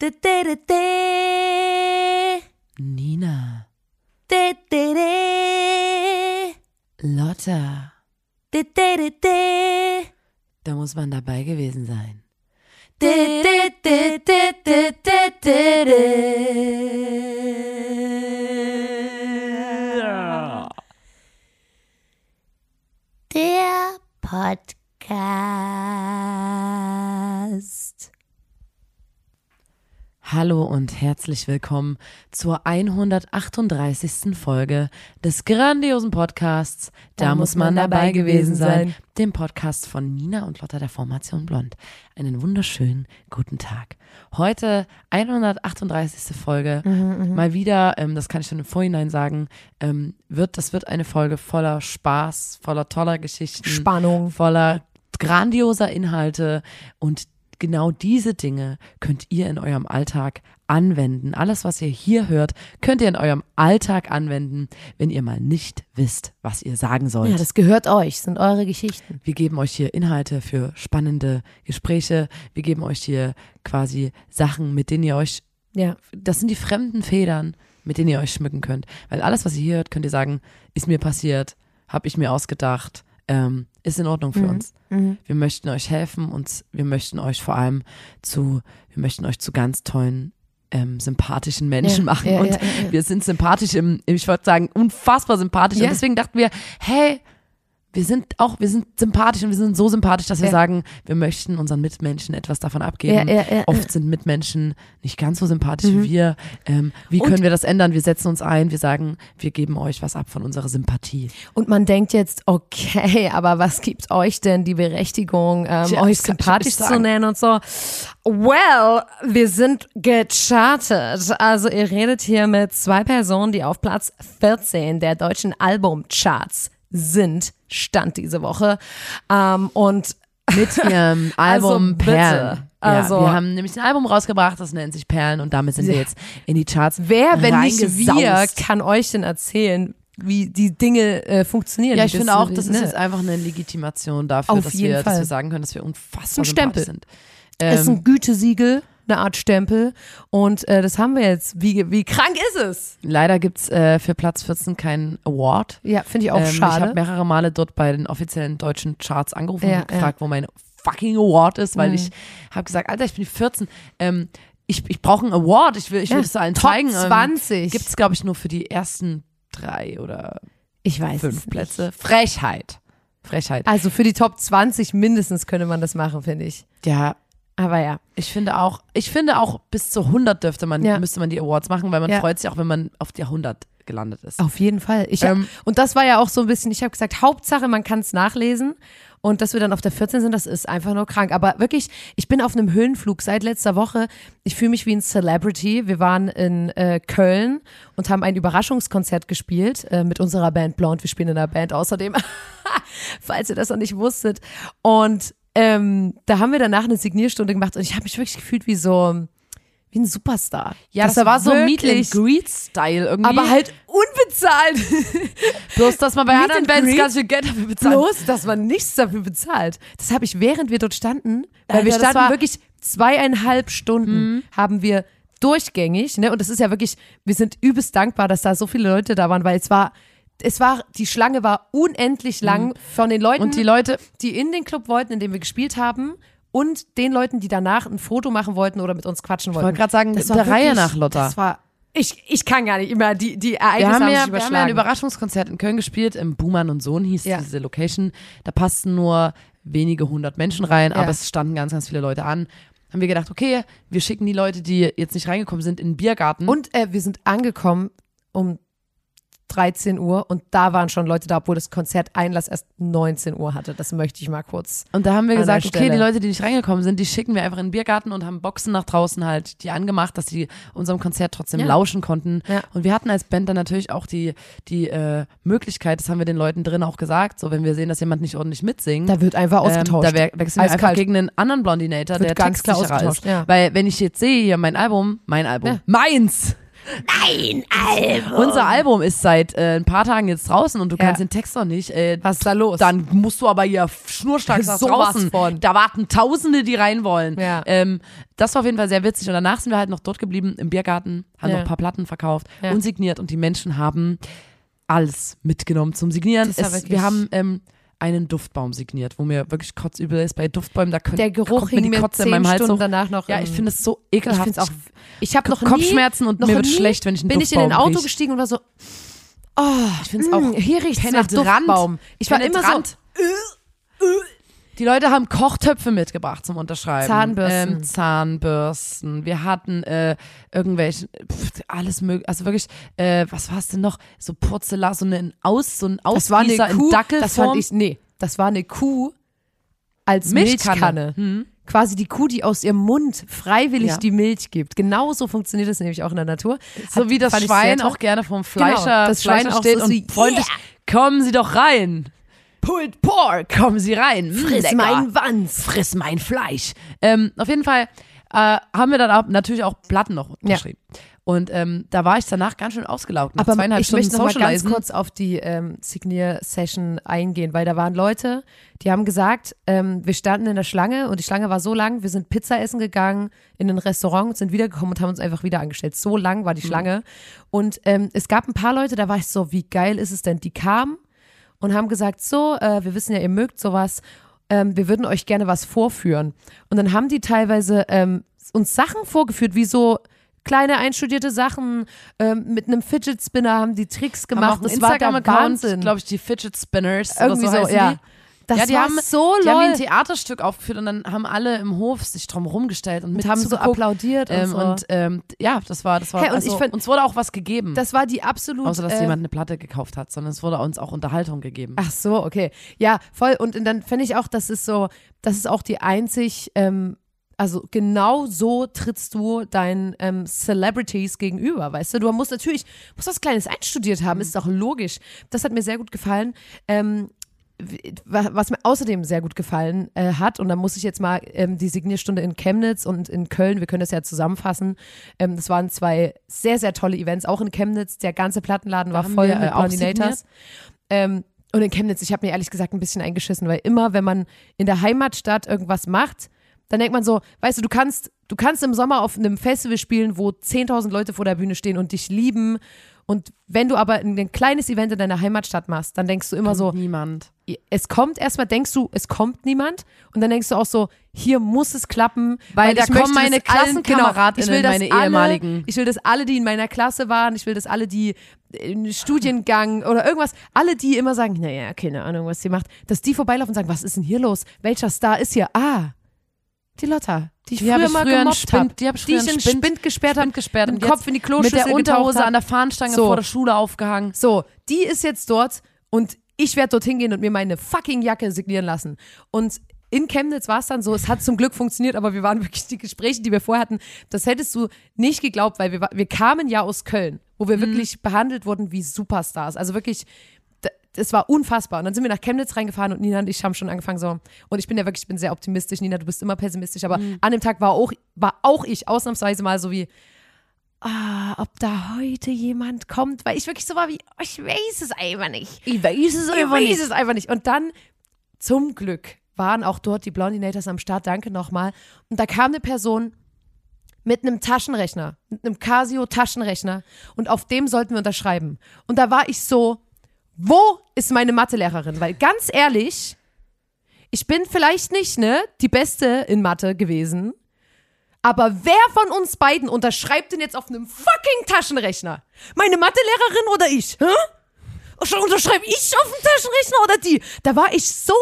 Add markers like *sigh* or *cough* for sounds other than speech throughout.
De, de, de, de. Nina, De, de, de. Lotta, De, de, de, de. da muss man dabei gewesen sein. De, de, de, de, de, de, de, de. Der Podcast. Hallo und herzlich willkommen zur 138. Folge des grandiosen Podcasts Da, muss man dabei gewesen sein, dem Podcast von Nina und Lotta der Formation Blond. Einen wunderschönen guten Tag. Heute 138. Folge. Mal wieder, ähm, das kann ich schon im Vorhinein sagen, ähm, wird, das wird eine Folge voller Spaß, voller toller Geschichten. Spannung. voller grandioser Inhalte und genau diese Dinge könnt ihr in eurem Alltag anwenden. Alles, was ihr hier hört, könnt ihr in eurem Alltag anwenden, wenn ihr mal nicht wisst, was ihr sagen sollt. Ja, das gehört euch, sind eure Geschichten. Wir geben euch hier Inhalte für spannende Gespräche. Wir geben euch hier quasi Sachen, mit denen ihr euch, Ja. das sind die fremden Federn, mit denen ihr euch schmücken könnt. Weil alles, was ihr hier hört, könnt ihr sagen, ist mir passiert, habe ich mir ausgedacht, ähm, ist in Ordnung für uns. Wir möchten euch helfen und wir möchten euch vor allem zu, wir möchten euch zu ganz tollen, ähm, sympathischen Menschen Ja, machen. ja, und ja, wir sind sympathisch im, ich wollte sagen, unfassbar sympathisch. Und deswegen dachten wir, hey, wir sind auch, wir sind sympathisch und wir sind so sympathisch, dass wir Ja. sagen, wir möchten unseren Mitmenschen etwas davon abgeben. Ja, ja, Oft sind Mitmenschen nicht ganz so sympathisch Mhm. wie wir. Ähm, wie Und- können wir das ändern? Wir setzen uns ein, wir sagen, wir geben euch was ab von unserer Sympathie. Und man denkt jetzt, okay, *laughs* aber was gibt euch denn die Berechtigung, ähm, euch sympathisch zu nennen und so? Well, wir sind gechartet. Also ihr redet hier mit zwei Personen, die auf Platz 14 der deutschen Albumcharts sind, stand diese Woche. Ähm, und Mit *laughs* ihrem Also Album bitte. Perlen. Also- ja, wir haben nämlich ein Album rausgebracht, das nennt sich Perlen und damit sind wir Ja. jetzt in die Charts wer, wenn nicht wir, kann euch denn erzählen, wie die Dinge äh, funktionieren? Ja, ich finde auch, das ist ne? jetzt einfach eine Legitimation dafür, dass, wir, dass wir sagen können, dass wir unfassbar Ein Stempel. sind. ist Ähm, ein Gütesiegel, eine Art Stempel. Und äh, das haben wir jetzt. Wie, wie krank ist es? leider gibt's äh, für Platz 14 keinen Award. Ja, finde ich auch Ähm, Ich schade. habe mehrere Male dort bei den offiziellen deutschen Charts angerufen Ja, und gefragt, wo mein fucking Award ist, weil Mhm. ich habe gesagt, Alter, ich bin die 14. Ähm, ich, ich brauche einen Award, ich will, ich will Ja, das allen Top zeigen. 20. Gibt es, glaube ich, nur für die ersten drei oder ich weiß fünf es nicht. Plätze. Frechheit. Frechheit. Also für die Top 20 mindestens könnte man das machen, finde ich. Ja, Aber ja. ich finde auch, ich finde auch bis zu 100 dürfte man, Ja. müsste man die Awards machen, weil man Ja. freut sich auch, wenn man auf die 100 gelandet ist. Auf jeden Fall. Ich, Ähm, und das war ja auch so ein bisschen, ich habe gesagt, Hauptsache, man kann es nachlesen. Und dass wir dann auf der 14 sind, das ist einfach nur krank. Aber wirklich, ich bin auf einem Höhenflug seit letzter Woche. Ich fühle mich wie ein Celebrity. Wir waren in äh, Köln und haben ein Überraschungskonzert gespielt äh, mit unserer Band Blonde. Wir spielen in einer Band außerdem, *laughs* falls ihr das noch nicht wusstet. Und ähm, da haben wir danach eine Signierstunde gemacht und ich habe mich wirklich gefühlt wie so wie ein Superstar. ja, das, war so Meet and Greet Style irgendwie. aber halt unbezahlt. *laughs* bloß, dass man bei Meet anderen and Bands ganz viel Geld dafür bezahlt. Bloß, dass man nichts dafür bezahlt. Das habe ich, während wir dort standen, weil Alter, wir das standen Mhm. wirklich zweieinhalb Stunden, haben wir durchgängig, ne? Und das ist ja wirklich, wir sind übelst dankbar, dass da so viele Leute da waren, weil es war, es war, die Schlange war unendlich lang von den Leuten, Mhm. Und die Leute, die in den Club wollten, in dem wir gespielt haben. Und den Leuten, die danach ein Foto machen wollten oder mit uns quatschen wollten. wollte gerade sagen, Das der war Reihe wirklich- nach, Lotta. Das war, ich, ich kann gar nicht immer, die, die Ereignisse wir haben, haben ja, wir haben ja ein. Überraschungskonzert in Köln gespielt, im Buhmann und Sohn hieß Ja. diese Location. Da passten nur wenige hundert Menschen rein, Ja. aber es standen ganz, ganz viele Leute an. Haben wir gedacht, okay, wir schicken die Leute, die jetzt nicht reingekommen sind, in den Biergarten. Und äh, wir sind angekommen um 13 Uhr und da waren schon Leute da, obwohl das Konzert Einlass erst 19 Uhr hatte. Das möchte ich mal kurz. Und da haben wir gesagt, okay, die Leute, die nicht reingekommen sind, die schicken wir einfach in den Biergarten und haben Boxen nach draußen halt die angemacht, dass die unserem Konzert trotzdem Ja. lauschen konnten. Ja. Und wir hatten als Band dann natürlich auch die, die äh, Möglichkeit, das haben wir den Leuten drin auch gesagt, so wenn wir sehen, dass jemand nicht ordentlich mitsingt, Da wird einfach ähm, ausgetauscht. da we- wechseln wir einfach gegen einen anderen Blondinator, Wird der ganz klar textsicherer ist. ausgetauscht, ja. Weil wenn ich jetzt sehe, hier mein Album, mein Album, meins, Mein Album. Unser Album ist seit äh, ein paar Tagen jetzt draußen und du Ja. kannst den Text noch nicht. Äh, Was ist da los? Dann musst du aber hier schnurstracks *laughs* nach Sowas draußen. von. Da warten Tausende, die rein wollen. Ja. Ähm, das war auf jeden Fall sehr witzig. Und danach sind wir halt noch dort geblieben im Biergarten, haben Ja. noch ein paar Platten verkauft Ja. und signiert. Und die Menschen haben alles mitgenommen zum Signieren. Es, wir haben ähm, einen Duftbaum signiert, wo mir wirklich kotzübel ist. Bei Duftbäumen, da, könnt, Der Geruch kommt mir die Kotze in meinem Hals Stunden hoch. danach noch. Ja, ich finde es so Ich ekelhaft. es auch. Ich habe noch nie, Kopfschmerzen und noch mir wird nie schlecht, wenn ich einen bin ich in ein Duftbaum Auto riech. gestiegen und war so, Ich finde es auch mm, hier riecht es nach. Duftbaum. Ich war immer so, Penetrant. *laughs* Die Leute haben Kochtöpfe mitgebracht zum Unterschreiben. Zahnbürsten. Ähm, Zahnbürsten. Wir hatten äh, irgendwelche, pff, alles mögliche, also wirklich, äh, was war es denn noch? So Porzellan, so ein Aus, so ein das war eine Ausgießer Kuh, in das Dackelform. fand ich, nee, das war eine Kuh als Milchkanne. Milchkanne. Hm. Quasi die Kuh, die aus ihrem Mund freiwillig Ja. die Milch gibt. Genauso funktioniert das nämlich auch in der Natur. so Hat- wie das Schwein auch gerne vom Fleischer, Genau, das Schwein Fleischer auch steht so und wie, freundlich, kommen Sie doch rein. Pulled Pork. Kommen Sie rein. Mm, Friss lecker. meinen Wanz. friss mein Fleisch. Ähm, auf jeden Fall äh, haben wir dann auch, natürlich auch Platten noch unterschrieben. Und ähm, da war ich danach ganz schön ausgelaugt. Nach Aber zweieinhalb ich Stunden möchte noch mal ganz kurz auf die ähm, Signier-Session eingehen, weil da waren Leute, die haben gesagt, ähm, wir standen in der Schlange und die Schlange war so lang, wir sind Pizza essen gegangen in ein Restaurant, sind wiedergekommen und haben uns einfach wieder angestellt. So lang war die Schlange. Und ähm, es gab ein paar Leute, da war ich so, wie geil ist es denn? Die kamen und haben gesagt, so, äh, wir wissen ja, ihr mögt sowas, ähm, wir würden euch gerne was vorführen. Und dann haben die teilweise ähm, uns Sachen vorgeführt, wie so kleine einstudierte Sachen ähm, mit einem Fidget Spinner haben die Tricks Haben gemacht. einen Das war der Wahnsinn. glaube ich, die Fidget Spinners Irgendwie so, so, ja. die. Das ja, die war haben, so Die haben lol. ein Theaterstück aufgeführt und dann haben alle im Hof sich drum rumgestellt und, mit haben so applaudiert und Ähm, so. und ähm, ja, das war, das war, Hey, und also, find- uns wurde auch was gegeben. das war die absolut. außer, dass äh, jemand eine Platte gekauft hat, sondern es wurde uns auch Unterhaltung gegeben. Ach so, okay. Ja, voll. Und, und dann finde ich auch, das ist so, das ist auch die einzig, ähm, also genau so trittst du deinen ähm, Celebrities gegenüber, weißt du? Du musst natürlich, musst was Kleines einstudiert haben, ist doch logisch. Das hat mir sehr gut gefallen. Ähm, was mir außerdem sehr gut gefallen äh, hat, und da muss ich jetzt mal ähm, die Signierstunde in Chemnitz und in Köln, wir können das ja zusammenfassen, ähm, das waren zwei sehr, sehr tolle Events, auch in Chemnitz, der ganze Plattenladen war haben voll wir, mit äh, auch Blondinators. Ähm, und in Chemnitz, ich habe mir ehrlich gesagt ein bisschen eingeschissen, weil immer, wenn man in der Heimatstadt irgendwas macht, dann denkt man so, weißt du, du kannst, du kannst im Sommer auf einem Festival spielen, wo 10.000 Leute vor der Bühne stehen und dich lieben. Und wenn du aber ein, ein kleines Event in deiner Heimatstadt machst, dann denkst du immer so, Niemand. es kommt erstmal, denkst du, es kommt niemand. Und dann denkst du auch so, hier muss es klappen. Weil da ich kommen meine Klassenkameradinnen, genau, ich will, dass meine alle, ehemaligen. Ich will, dass alle, die in meiner Klasse waren, ich will, dass alle, die in Studiengang oder irgendwas, alle, die immer sagen, naja, keine Ahnung, was sie macht, dass die vorbeilaufen und sagen, was ist denn hier los? Welcher Star ist hier? Ah, die Lotta, die ich Die hab früher ich mal früher gemobbt habe. die hab ich die ich in Spind, Spind- gesperrt habe, gesperrt mit und dem Kopf in die Mit Kloschüssel der Unterhose an der Fahnenstange So. vor der Schule aufgehangen. so, die ist jetzt dort und ich werde dorthin gehen und mir meine fucking Jacke signieren lassen. Und in Chemnitz war es dann so, es hat zum Glück funktioniert, aber wir waren *laughs* wirklich die Gespräche, die wir vorher hatten, das hättest du nicht geglaubt, weil wir, wir kamen ja aus Köln, wo wir wirklich behandelt wurden wie Superstars. Also wirklich, das war unfassbar. Und dann sind wir nach Chemnitz reingefahren und Nina und ich haben schon angefangen so, und ich bin ja wirklich, ich bin sehr optimistisch, Nina, du bist immer pessimistisch, aber an dem Tag war auch, war auch ich ausnahmsweise mal so wie, ah, ob da heute jemand kommt, weil ich wirklich so war wie, oh, ich weiß es einfach nicht. Ich weiß es Ich weiß es einfach nicht. Und dann, zum Glück, waren auch dort die Blondinators am Start, danke nochmal. Und da kam eine Person mit einem Taschenrechner, mit einem Casio-Taschenrechner und auf dem sollten wir unterschreiben. Und da war ich so, wo ist meine Mathelehrerin? Weil ganz ehrlich, ich bin vielleicht nicht ne, die Beste in Mathe gewesen, aber wer von uns beiden unterschreibt denn jetzt auf einem fucking Taschenrechner? Meine Mathelehrerin oder ich? Hä? Unterschreibe ich auf dem Taschenrechner oder die? Da war ich so,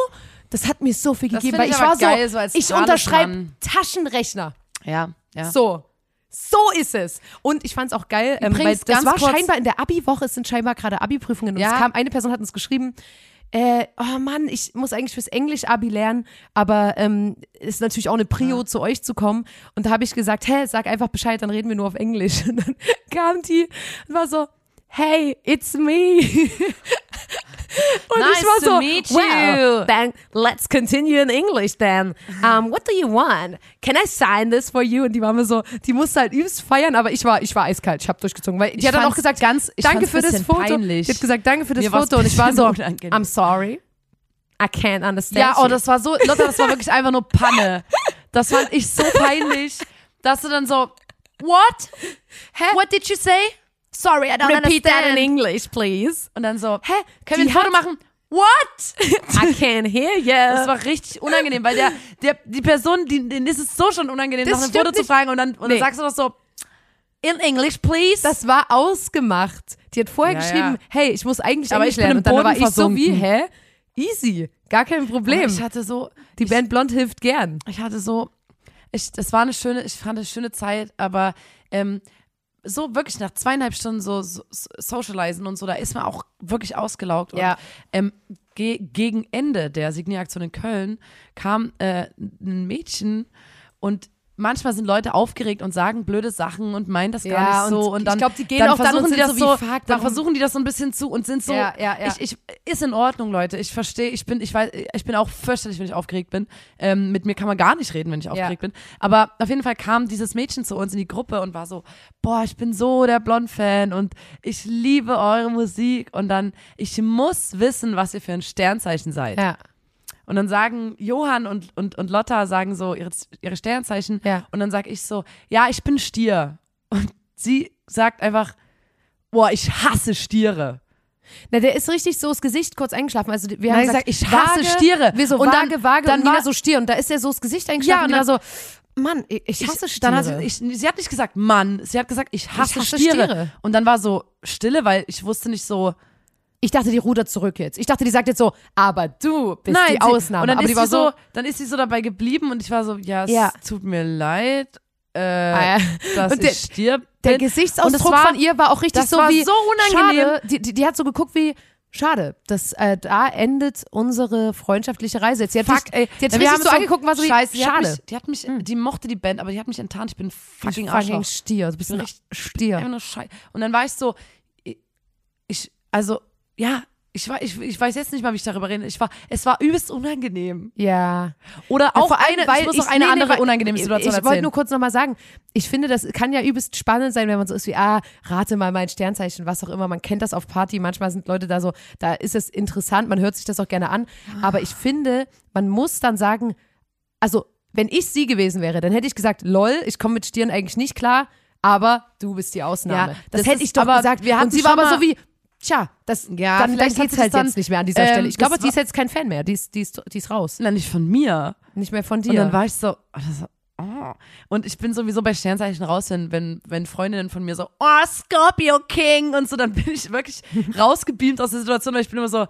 das hat mir so viel Das gegeben, weil ich ich war geil, so, so ich unterschreibe. Taschenrechner. Ja, ja. So. So ist es. Und ich fand es auch geil, ähm, weil Übrigens, das ganz war kurz- scheinbar in der Abi-Woche, es sind scheinbar gerade Abi-Prüfungen und Ja. es kam, eine Person hat uns geschrieben, äh, oh Mann, ich muss eigentlich fürs Englisch-Abi lernen, aber ähm, ist natürlich auch eine Prio, zu euch zu kommen. Und da habe ich gesagt, hä, sag einfach Bescheid, dann reden wir nur auf Englisch. *laughs* Und dann kam die und war so, hey, it's me. *laughs* *laughs* Und Nice ich war to so, meet well, you. then let's continue in English then. Um, what do you want? Can I sign this for you? Und die war mir so, die musste halt übst feiern, aber ich war, ich war eiskalt, ich habe durchgezogen, weil die Ich hat dann auch gesagt, ganz- ich danke für das Foto. peinlich. Die hat gesagt, danke für das Mir Foto und ich war so, *laughs* unangenehm. I'm sorry, I can't understand. Ja, oh, you. das war so, Lotta, das war wirklich einfach nur Panne. Das fand ich so peinlich, dass du dann so, what? Hä? What did you say? Sorry, I don't Repeat that in understand. English, please. Und dann so, Hä? können wir ein Foto machen? What? *laughs* I can't hear Das you. war richtig unangenehm, weil der, der, die Person, die, denen ist es so schon unangenehm, Das nach einem Foto zu nicht. fragen und dann, und Nee. dann sagst du doch so, in English, please. Das war ausgemacht. Die hat vorher Ja, geschrieben, ja. hey, ich muss eigentlich Aber Englisch ich lernen. Und dann war ich so wie, hä? Easy. Gar kein Problem. ich hatte so, Die Band Blond hilft gern. ich hatte so, ich, das war eine schöne, ich fand eine schöne Zeit, aber ähm, so wirklich nach zweieinhalb Stunden so, so so socialisen und so, da ist man auch wirklich ausgelaugt. Ja. Und, ähm, ge gegen Ende der Signieraktion in Köln kam äh, ein Mädchen und manchmal sind Leute aufgeregt und sagen blöde Sachen und meinen das gar Ja, nicht so und und ich dann, glaub, die gehen dann auch dann versuchen und die das so so, fuck, dann versuchen die das so ein bisschen zu und sind so Ja, ja, ja. ich, ich ist in Ordnung Leute. Ich verstehe ich bin ich weiß ich bin auch fürchterlich wenn ich aufgeregt bin. Ähm, mit mir kann man gar nicht reden wenn ich aufgeregt bin. Aber auf jeden Fall kam dieses Mädchen zu uns in die Gruppe und war so boah ich bin so der Blond Fan und ich liebe eure Musik. Und dann ich muss wissen was ihr für ein Sternzeichen seid. Ja. Und dann sagen Johann und, und, und Lotta sagen so ihre, ihre Sternzeichen. Ja. Und dann sag ich so, ja, ich bin Stier. Und sie sagt einfach, boah, ich hasse Stiere. Na, der ist richtig so das Gesicht kurz eingeschlafen. Also wir haben Nein, gesagt, ich ich hasse vage, Stiere. Wir so Und dann- vage, vage dann und Nina war- so Stier. Und da ist er so das Gesicht eingeschlafen Ja, und und Nina so, Mann, ich, ich hasse ich, Stiere. Dann hat sie, ich, sie hat nicht gesagt Mann, sie hat gesagt, ich hasse, hasse Stiere. Stiere. Und dann war so Stille, weil ich wusste nicht so, Ich dachte, die rudert zurück jetzt. Ich dachte, die sagt jetzt so, aber du bist nein, die sie, Ausnahme. Und dann aber ist die war sie so, dann ist sie so dabei geblieben und ich war so, ja, es Ja. tut mir leid, äh, Ah, ja. dass Und der- ich Stier der bin. Gesichtsausdruck Und das war- von ihr war auch richtig das so war wie so unangenehm. Schade. Die, die, die hat so geguckt wie Schade, das, äh, da endet unsere freundschaftliche Reise jetzt. Sie hat Fuck, dich, ey. die hat wir richtig so so- angeguckt und war so wie, Scheiße, die hat schade. mich, die hat mich, die mochte die Band, aber die hat mich enttarnt. Ich bin fucking fucking Arschloch. Stier. Du bist ein richtig Stier. Einfach nur Scheiße. Und dann war ich so, ich also, ja, ich, war, ich, ich weiß jetzt nicht mal, wie ich darüber rede. Ich war, es war übelst unangenehm. Ja. Oder auch allem, eine, weil ich muss ich- noch eine nee, nee, andere weil- unangenehme ich- Situation Ich wollte erzählen. nur kurz nochmal sagen, ich finde, das kann ja übelst spannend sein, wenn man so ist wie, ah, rate mal mein Sternzeichen, was auch immer. Man kennt das auf Party, manchmal sind Leute da so, da ist es interessant, man hört sich das auch gerne an. Aber ich finde, man muss dann sagen, also, wenn ich sie gewesen wäre, dann hätte ich gesagt, lol, ich komme mit Stirn eigentlich nicht klar, aber du bist die Ausnahme. Ja, das, das hätte ich doch aber gesagt. wir hatten Und sie war aber so wie, tja, das, Ja, dann, dann vielleicht hat geht's halt dann- jetzt nicht mehr an dieser ähm, Stelle. Ich glaube, die ist jetzt kein Fan mehr, die ist, die ist, die ist raus. Na, nicht von mir. Nicht mehr von dir. Und dann war ich so, oh, das, oh. und ich bin sowieso bei Sternzeichen raus, wenn, wenn, wenn Freundinnen von mir so, oh, Scorpio King und so, dann bin ich wirklich *laughs* rausgebeamt aus der Situation, weil ich bin immer so,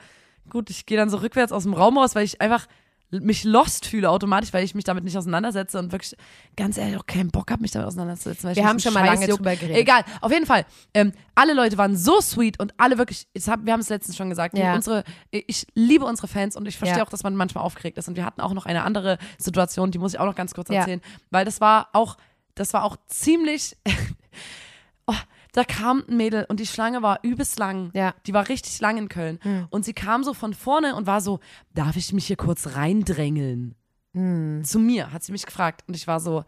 gut, ich gehe dann so rückwärts aus dem Raum raus, weil ich einfach mich lost fühle automatisch, weil ich mich damit nicht auseinandersetze und wirklich ganz ehrlich auch keinen Bock habe, mich damit auseinanderzusetzen. weil Wir haben schon mal lange drüber geredet. Egal, auf jeden Fall. Ähm, alle Leute waren so sweet und alle wirklich, ich hab, wir haben es letztens schon gesagt, Ja. unsere, ich liebe unsere Fans und ich verstehe Ja. auch, dass man manchmal aufgeregt ist. Und wir hatten auch noch eine andere Situation, die muss ich auch noch ganz kurz Ja. erzählen, weil das war auch, das war auch ziemlich, *laughs* oh, da kam ein Mädel und die Schlange war übelst lang. Ja. Die war richtig lang in Köln. Und sie kam so von vorne und war so, darf ich mich hier kurz reindrängeln? Zu mir hat sie mich gefragt. Und ich war so,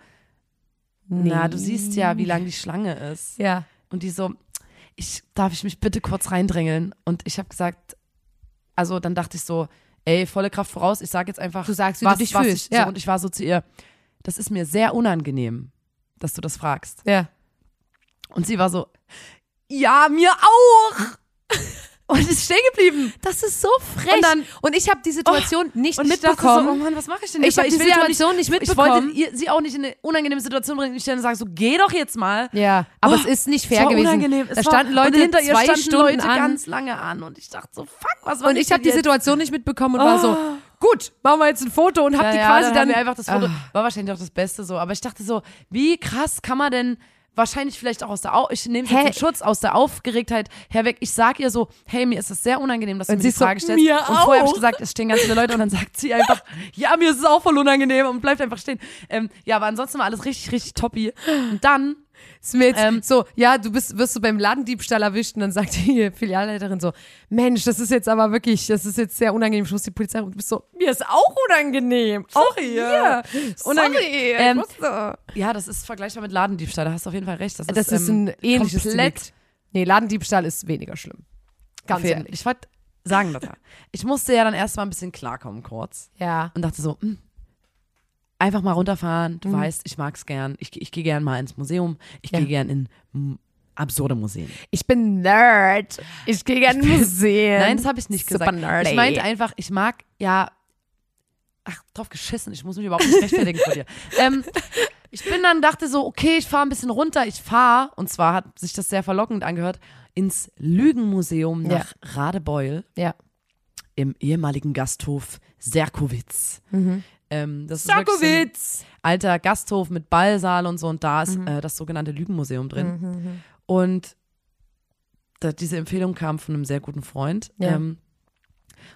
na, du siehst ja, wie lang die Schlange ist. Ja. Und die so, ich, darf ich mich bitte kurz reindrängeln? Und ich habe gesagt, also dann dachte ich so, ey, volle Kraft voraus, ich sage jetzt einfach, Du sagst, wie was, du dich was fühlst, Ich, ja. so, und ich war so zu ihr, das ist mir sehr unangenehm, dass du das fragst. Ja. Und sie war so, ja, mir auch. *laughs* und ist stehen geblieben. Das ist so frech. Und dann- und ich habe die Situation nicht Und ich mitbekommen. so, oh Mann, was mache ich denn Ich jetzt? hab Weil die ja Situation nicht Ich wollte mitbekommen. ihr, sie auch nicht in eine unangenehme Situation bringen. Ich dann sage so, geh doch jetzt mal. ja, aber Oh, es ist nicht fair gewesen. unangenehm. Es da standen Leute hinter ihr zwei standen Stunden Leute an. ganz lange an und ich dachte so, fuck, was war und ich habe die Situation nicht mitbekommen und war so, gut, machen wir jetzt ein Foto und hab ja, die ja, quasi dann, dann. wir einfach das Foto. Ah. War wahrscheinlich auch das Beste so. Aber ich dachte so, wie krass kann man denn wahrscheinlich vielleicht auch aus der Au ich nehme es jetzt in Schutz aus der Aufgeregtheit herweg. Ich sag ihr so, hey, mir ist es sehr unangenehm, dass du Und mir sie die ist so, Frage stellst. mir und vorher habe ich auch. gesagt, es stehen ganz viele Leute und dann sagt sie einfach, *laughs* ja, mir ist es auch voll unangenehm und bleibt einfach stehen. Ähm, ja, aber ansonsten war alles richtig, richtig toppi. Und dann Ist mir jetzt Ähm, so, ja, du bist, wirst du beim Ladendiebstahl erwischt und dann sagt die *laughs* Filialleiterin so, Mensch, das ist jetzt aber wirklich, das ist jetzt sehr unangenehm, ich muss die Polizei rufen. Du bist so, mir ist auch unangenehm. Auch hier. Unange- Sorry, Ähm, musste. Ja, das ist vergleichbar mit Ladendiebstahl, da hast du auf jeden Fall recht. Das, Das ist ähm, ein ähnliches komplett Delikt. Nee, Ladendiebstahl ist weniger schlimm. Ganz ehrlich. Ich wollte sagen, Lotta, ich musste ja dann erstmal ein bisschen klarkommen kurz Ja. und dachte so, hm, einfach mal runterfahren. Du Mhm. weißt, ich mag's gern. Ich, ich gehe gern mal ins Museum. Ich Ja. gehe gern in absurde Museen. Ich bin Nerd. Ich gehe gerne in Museen. Nein, das habe ich nicht Super gesagt. nerdy. Ich meinte einfach, ich mag ja. Ach, drauf geschissen. Ich muss mich überhaupt nicht rechtfertigen vor dir. *laughs* Ähm, ich bin dann, dachte so, okay, ich fahre ein bisschen runter. Ich fahre, und zwar hat sich das sehr verlockend angehört, ins Lügenmuseum Ja. nach Radebeul Ja. im ehemaligen Gasthof Serkowitz. Ähm, das ist so ein alter Gasthof mit Ballsaal und so und da Mhm. ist äh, das sogenannte Lügenmuseum drin. Und da, diese Empfehlung kam von einem sehr guten Freund. Ja. Ähm,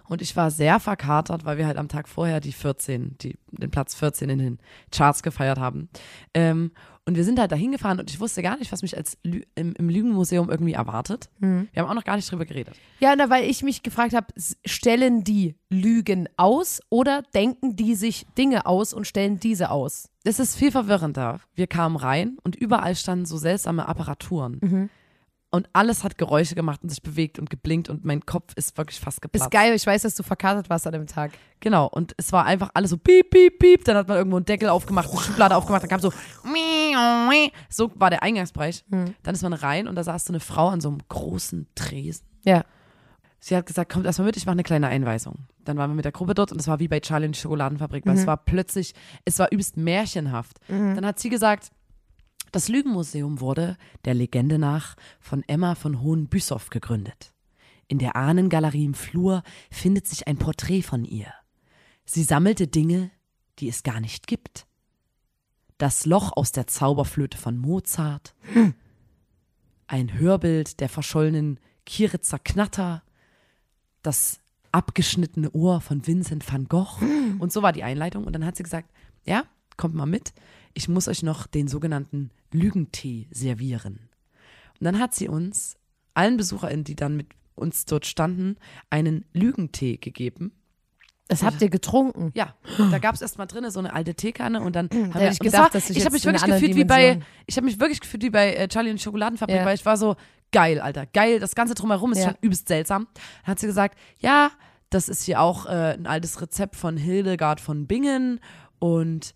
und ich war sehr verkatert, weil wir halt am Tag vorher die 14, die, den Platz 14 in den Charts gefeiert haben. Ähm, und wir sind halt da hingefahren und ich wusste gar nicht, was mich als Lü im, im Lügenmuseum irgendwie erwartet. Mhm. Wir haben auch noch gar nicht drüber geredet. Ja, na, weil ich mich gefragt habe, stellen die Lügen aus oder denken die sich Dinge aus und stellen diese aus? Es ist viel verwirrender. Wir kamen rein und überall standen so seltsame Apparaturen. Mhm. Und alles hat Geräusche gemacht und sich bewegt und geblinkt und mein Kopf ist wirklich fast geplatzt. Ist geil, ich weiß, dass du verkatert warst an dem Tag. Genau, und es war einfach alles so piep, piep, piep. Dann hat man irgendwo einen Deckel aufgemacht, eine Schublade aufgemacht, dann kam so so war der Eingangsbereich. Dann ist man rein und da saß so eine Frau an so einem großen Tresen. Ja. Sie hat gesagt, kommt erstmal mit, ich mache eine kleine Einweisung. Dann waren wir mit der Gruppe dort und es war wie bei Charlie und die Schokoladenfabrik, weil es war plötzlich, es war übelst märchenhaft. Dann hat sie gesagt, das Lügenmuseum wurde, der Legende nach, von Emma von Hohenbüssow gegründet. In der Ahnengalerie im Flur findet sich ein Porträt von ihr. Sie sammelte Dinge, die es gar nicht gibt. Das Loch aus der Zauberflöte von Mozart, ein Hörbild der verschollenen Kieritzer Knatter, das abgeschnittene Ohr von Vincent van Gogh. Und so war die Einleitung. Und dann hat sie gesagt, ja, kommt mal mit. Ich muss euch noch den sogenannten Lügentee servieren. Und dann hat sie uns, allen BesucherInnen, die dann mit uns dort standen, einen Lügentee gegeben. Das habt ihr getrunken. Ja, da gab es erstmal drinne so eine alte Teekanne und dann hätte wir ich und das gedacht, war, dass ich ich habe mich wirklich gefühlt wie bei ich habe mich wirklich gefühlt wie bei äh, Charlie und Schokoladenfabrik, Ja. weil ich war so geil, Alter, geil, das ganze drumherum ist Ja. schon übelst seltsam. Dann hat sie gesagt, ja, das ist hier auch äh, ein altes Rezept von Hildegard von Bingen und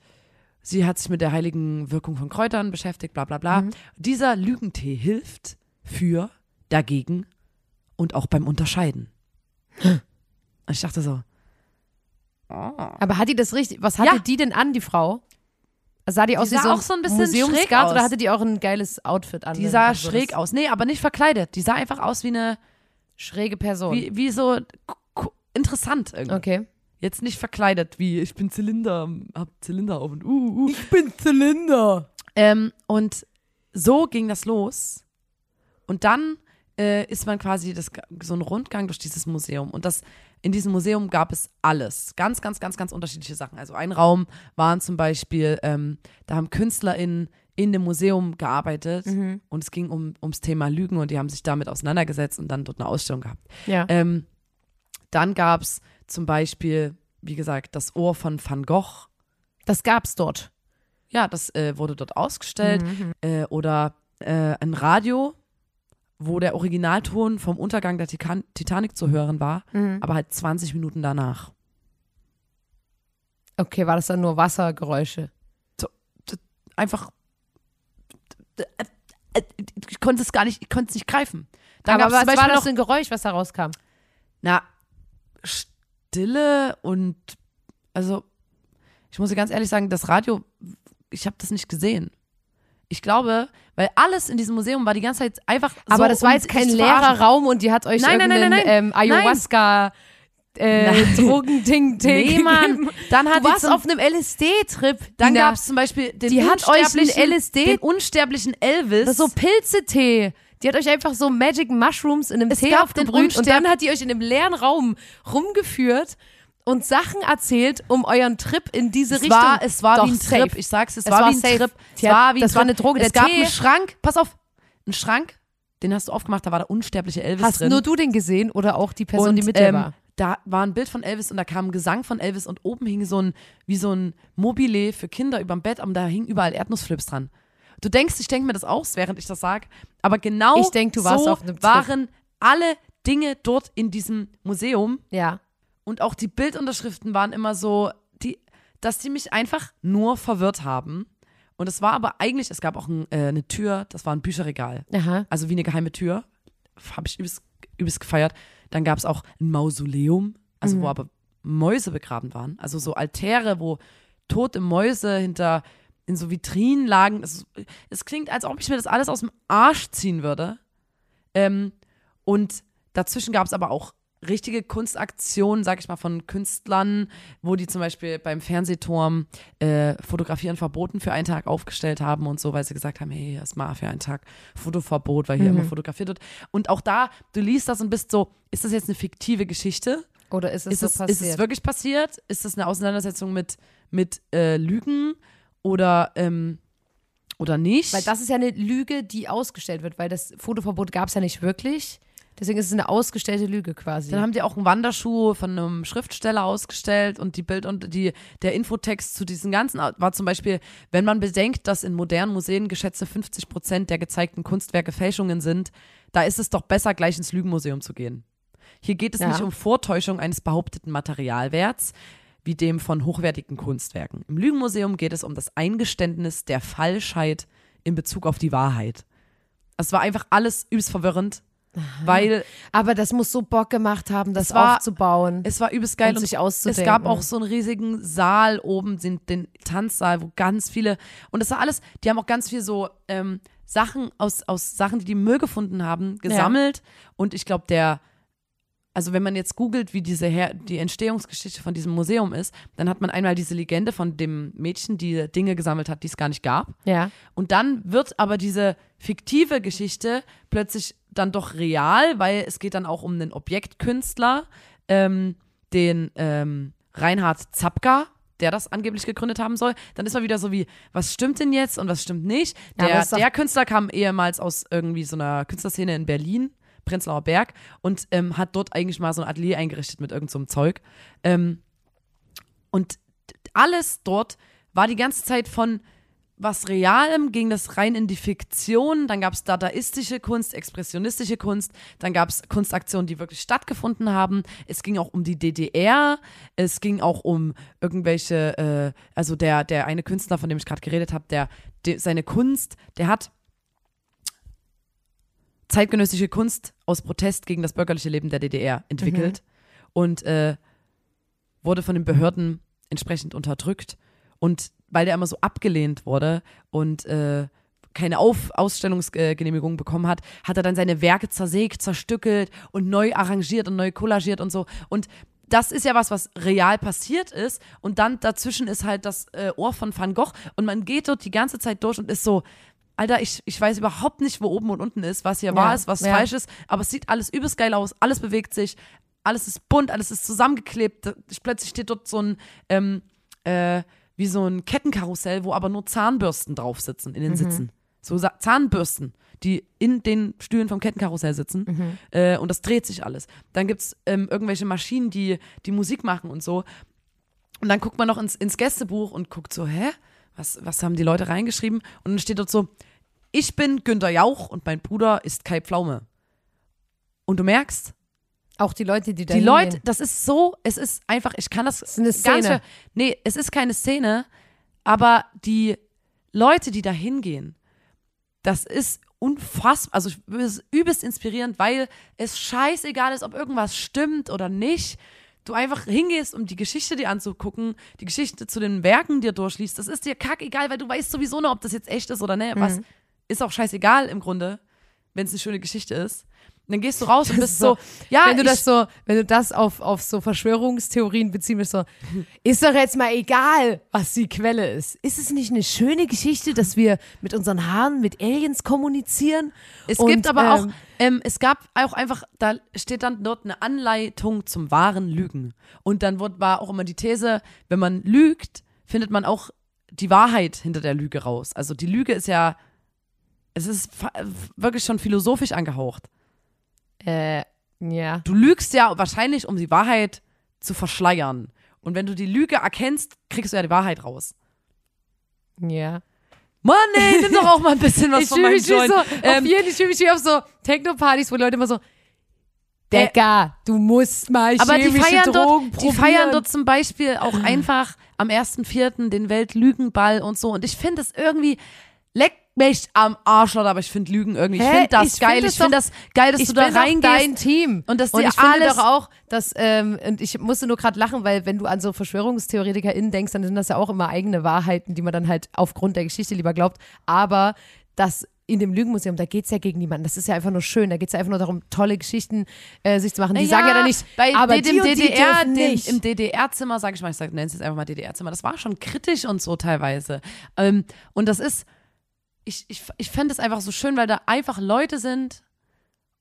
sie hat sich mit der heiligen Wirkung von Kräutern beschäftigt, bla bla bla. Mhm. Dieser Lügentee hilft für, dagegen und auch beim Unterscheiden. Und ich dachte so, Aber hat die das richtig? Was hatte Ja. die denn an, die Frau? Sah die aus sah wie so auch so ein bisschen schräg aus. oder hatte die auch ein geiles Outfit an? die sah Also schräg aus. Nee, aber nicht verkleidet. Die sah einfach aus wie eine, Schräge Person. wie, wie so interessant irgendwie. okay. Jetzt nicht verkleidet, wie ich bin Zylinder, hab Zylinder auf und uh, uh. Ich bin Zylinder. Ähm, und so ging das los. Und dann äh, ist man quasi das, so ein Rundgang durch dieses Museum. Und das, in diesem Museum gab es alles. Ganz, ganz, ganz, ganz unterschiedliche Sachen. Also ein Raum waren zum Beispiel, ähm, da haben KünstlerInnen in dem Museum gearbeitet und es ging um, ums Thema Lügen und die haben sich damit auseinandergesetzt und dann dort eine Ausstellung gehabt. Ja. Ähm, dann gab es zum Beispiel, wie gesagt, das Ohr von Van Gogh. Das gab's dort. Ja, das äh, wurde dort ausgestellt. Mhm. Äh, oder äh, ein Radio, wo der Originalton vom Untergang der Titan Titanic zu hören war, Mhm. aber halt 20 Minuten danach. Okay, war das dann nur Wassergeräusche? Einfach. Ich konnte es gar nicht, ich konnte es nicht greifen. Dann Aber was war das für ein Geräusch, was da rauskam? na, Stille und also ich muss dir ganz ehrlich sagen, das Radio, ich habe das nicht gesehen. Ich glaube, weil alles in diesem Museum war die ganze Zeit einfach so, Aber das war jetzt kein leerer. Raum und die hat euch Nein, nein, nein, nein, nein. Ähm, Ayahuasca äh. *laughs* Drogending *laughs* Nee, Mann. Dann hat Du warst auf einem LSD-Trip. Dann gab es zum Beispiel den Die hat euch unsterblichen- LSD den unsterblichen Elvis. Das ist so Pilzetee. Die hat euch einfach so Magic Mushrooms in einem Es Tee aufgebrüht und dann hat die euch in einem leeren Raum rumgeführt und Sachen erzählt, um euren Trip in diese Es Richtung. war, es war Doch, wie ein safe. Trip. Ich sag's, es, Es war, war wie ein safe. Trip. Es hat- war wie ein das war Trip. eine Droge. Es Der gab Tee- einen Schrank, pass auf, einen Schrank, den hast du aufgemacht, da war der unsterbliche Elvis Hast drin. nur du den gesehen oder auch die Person, und die mit dir ähm, war? da war ein Bild von Elvis und da kam ein Gesang von Elvis und oben hing so ein, wie so ein Mobile für Kinder überm Bett, und da hingen überall Erdnussflips dran. Du denkst, ich denke mir das aus, während ich das sage, aber genau Ich denk, du warst so auf einem Trip. waren alle Dinge dort in diesem Museum Ja. und auch die Bildunterschriften waren immer so, die, dass die mich einfach nur verwirrt haben. Und es war aber eigentlich, es gab auch ein, äh, eine Tür, das war ein Bücherregal. Aha. Also wie eine geheime Tür. Habe ich übelst, übelst gefeiert. Dann gab es auch ein Mausoleum, also wo aber Mäuse begraben waren. Also so Altäre, wo tote Mäuse hinter in so Vitrinen lagen. Es, es klingt, als ob ich mir das alles aus dem Arsch ziehen würde. Ähm, und dazwischen gab es aber auch richtige Kunstaktionen, sag ich mal, von Künstlern, wo die zum Beispiel beim Fernsehturm äh, Fotografieren verboten für einen Tag aufgestellt haben und so, weil sie gesagt haben, hey, ist mal für einen Tag Fotoverbot, weil hier immer fotografiert wird. Und auch da, du liest das und bist so, ist das jetzt eine fiktive Geschichte? Oder ist es Ist so es, passiert? ist es wirklich passiert? Ist das eine Auseinandersetzung mit, mit äh, Lügen oder, ähm, oder nicht? Weil das ist ja eine Lüge, die ausgestellt wird, weil das Fotoverbot gab es ja nicht wirklich. Deswegen ist es eine ausgestellte Lüge quasi. Dann haben die auch einen Wanderschuh von einem Schriftsteller ausgestellt und die Bild und die, der Infotext zu diesen ganzen war zum Beispiel, wenn man bedenkt, dass in modernen Museen geschätzte 50 Prozent der gezeigten Kunstwerke Fälschungen sind, da ist es doch besser, gleich ins Lügenmuseum zu gehen. Hier geht es Ja. nicht um Vortäuschung eines behaupteten Materialwerts, wie dem von hochwertigen Kunstwerken. Im Lügenmuseum geht es um das Eingeständnis der Falschheit in Bezug auf die Wahrheit. Es war einfach alles übelst verwirrend, weil Aber das muss so Bock gemacht haben, das Es war- aufzubauen. es war übelst geil Und sich es auszudenken. gab auch so einen riesigen Saal oben, den, den Tanzsaal, wo ganz viele und das war alles, die haben auch ganz viel so ähm, Sachen aus, aus Sachen, die die Müll gefunden haben, gesammelt und ich glaube der also wenn man jetzt googelt, wie diese Her die Entstehungsgeschichte von diesem Museum ist, dann hat man einmal diese Legende von dem Mädchen, die Dinge gesammelt hat, die es gar nicht gab. ja. Und dann wird aber diese fiktive Geschichte plötzlich dann doch real, weil es geht dann auch um einen Objektkünstler, ähm, den ähm, Reinhard Zapka, der das angeblich gegründet haben soll. Dann ist man wieder so wie, was stimmt denn jetzt und was stimmt nicht? Ja, Der, doch- der Künstler kam ehemals aus irgendwie so einer Künstlerszene in Berlin, Prenzlauer Berg, und ähm, hat dort eigentlich mal so ein Atelier eingerichtet mit irgendeinem so Zeug. Ähm, und alles dort war die ganze Zeit von was Realem ging das rein in die Fiktion, dann gab es dadaistische Kunst, expressionistische Kunst, dann gab es Kunstaktionen, die wirklich stattgefunden haben. Es ging auch um die DDR, es ging auch um irgendwelche, äh, also der, der eine Künstler, von dem ich gerade geredet habe, der, der seine Kunst, der hat zeitgenössische Kunst aus Protest gegen das bürgerliche Leben der DDR entwickelt und äh, wurde von den Behörden entsprechend unterdrückt. Und weil der immer so abgelehnt wurde und äh, keine Auf Ausstellungsgenehmigung bekommen hat, hat er dann seine Werke zersägt, zerstückelt und neu arrangiert und neu collagiert und so. Und das ist ja was, was real passiert ist. Und dann dazwischen ist halt das äh, Ohr von Van Gogh. Und man geht dort die ganze Zeit durch und ist so, Alter, ich, ich weiß überhaupt nicht, wo oben und unten ist, was hier Ja, wahr ist, was ja. falsch ist. Aber es sieht alles übelst geil aus, alles bewegt sich, alles ist bunt, alles ist zusammengeklebt. Plötzlich steht dort so ein, ähm, äh, wie so ein Kettenkarussell, wo aber nur Zahnbürsten drauf sitzen in den Sitzen. So Zahnbürsten, die in den Stühlen vom Kettenkarussell sitzen. Äh, und das dreht sich alles. Dann gibt es ähm, irgendwelche Maschinen, die, die Musik machen und so. Und dann guckt man noch ins, ins Gästebuch und guckt so, hä? Was, was haben die Leute reingeschrieben? Und dann steht dort so, ich bin Günter Jauch und mein Bruder ist Kai Pflaume. Und du merkst, Auch die Leute, die da die. Leute, das ist so, es ist einfach, ich kann das. ist eine Szene. ver- Nee, es ist keine Szene, aber die Leute, die da hingehen, das ist unfassbar, also es ist übelst inspirierend, weil es scheißegal ist, ob irgendwas stimmt oder nicht. Du einfach hingehst, um die Geschichte dir anzugucken, die Geschichte zu den Werken dir durchliest. Das ist dir kackegal, weil du weißt sowieso noch, ob das jetzt echt ist oder ne. Was ist auch scheißegal im Grunde, wenn es eine schöne Geschichte ist. Dann gehst du raus und bist ist so, so, ja, wenn du ich, das so, wenn du das auf, auf so Verschwörungstheorien beziehen willst, so, ist doch jetzt mal egal, was die Quelle ist. Ist es nicht eine schöne Geschichte, dass wir mit unseren Haaren mit Aliens kommunizieren? Es Und, gibt aber auch, ähm, ähm, es gab auch einfach, da steht dann dort eine Anleitung zum wahren Lügen. Und dann wird, war auch immer die These, wenn man lügt, findet man auch die Wahrheit hinter der Lüge raus. Also die Lüge ist ja, es ist wirklich schon philosophisch angehaucht. Äh, ja. Du lügst ja wahrscheinlich, um die Wahrheit zu verschleiern. Und wenn du die Lüge erkennst, kriegst du ja die Wahrheit raus. Ja. Mann, ey, nimm doch auch mal ein bisschen *laughs* was ich von meinem Joint. so, Ähm, auf jeden, ich fühle mich wie auf so Techno-Partys, wo Leute immer so, Decker, du musst mal Aber die chemische feiern, Drogen dort, die feiern dort zum Beispiel auch *clears throat* einfach am 1.4. den Weltlügenball und so. Und ich finde das irgendwie, leck mich am Arsch, Leute, aber ich finde Lügen irgendwie, ich finde das Ich find geil. das ich finde das geil, dass du da reingehst. dein Team. und dass Und ich finde alles- doch auch, dass, ähm, und ich musste nur gerade lachen, weil wenn du an so VerschwörungstheoretikerInnen denkst, dann sind das ja auch immer eigene Wahrheiten, die man dann halt aufgrund der Geschichte lieber glaubt. Aber das in dem Lügenmuseum, da geht's ja gegen niemanden. Das ist ja einfach nur schön. Da geht's ja einfach nur darum, tolle Geschichten äh, sich zu machen. Die Ja, sagen ja dann nicht, bei aber dem die die DDR, den, nicht. im DDR-Zimmer, sag ich mal, ich nenne es jetzt einfach mal DDR-Zimmer, das war schon kritisch und so teilweise. Ähm, und das ist, ich, ich, ich fände es einfach so schön, weil da einfach Leute sind,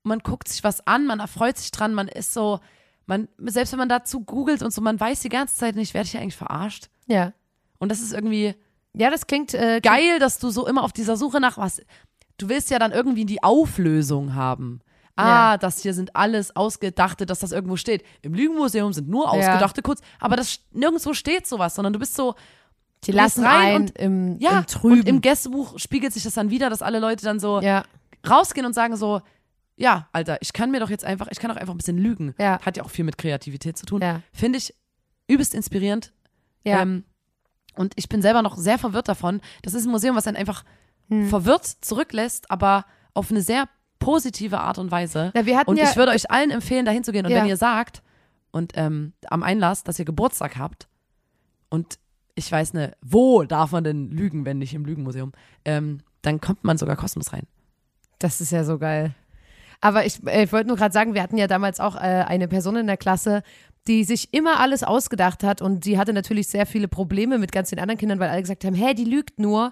man guckt sich was an, man erfreut sich dran, man ist so, man, selbst wenn man dazu googelt und so, man weiß die ganze Zeit nicht, werde ich hier eigentlich verarscht? ja. Und das ist irgendwie Ja, das klingt äh, geil, dass du so immer auf dieser Suche nach was, du willst ja dann irgendwie die Auflösung haben. Ah, Ja. das hier sind alles ausgedachte, dass das irgendwo steht. Im Lügenmuseum sind nur Ja. ausgedachte kurz, aber das nirgendwo steht sowas, sondern du bist so, Die lassen rein ein und- im, ja, im Trüben. und im Gästebuch spiegelt sich das dann wieder, dass alle Leute dann so ja, rausgehen und sagen so, ja, Alter, ich kann mir doch jetzt einfach, ich kann doch einfach ein bisschen lügen. Ja. Hat ja auch viel mit Kreativität zu tun. ja, Finde ich übelst inspirierend. ja. Ähm, und ich bin selber noch sehr verwirrt davon. Das ist ein Museum, was einen einfach Hm. verwirrt zurücklässt, aber auf eine sehr positive Art und Weise. Na, wir hatten Und ja, ich würde euch allen empfehlen, dahin zu gehen. Und Ja. wenn ihr sagt und ähm, am Einlass, dass ihr Geburtstag habt und ich weiß ne, wo darf man denn lügen, wenn nicht im Lügenmuseum, ähm, dann kommt man sogar kostenlos rein. Das ist ja so geil. Aber ich, äh, ich wollte nur gerade sagen, wir hatten ja damals auch äh, eine Person in der Klasse, die sich immer alles ausgedacht hat und die hatte natürlich sehr viele Probleme mit ganz den anderen Kindern, weil alle gesagt haben, hä, die lügt nur.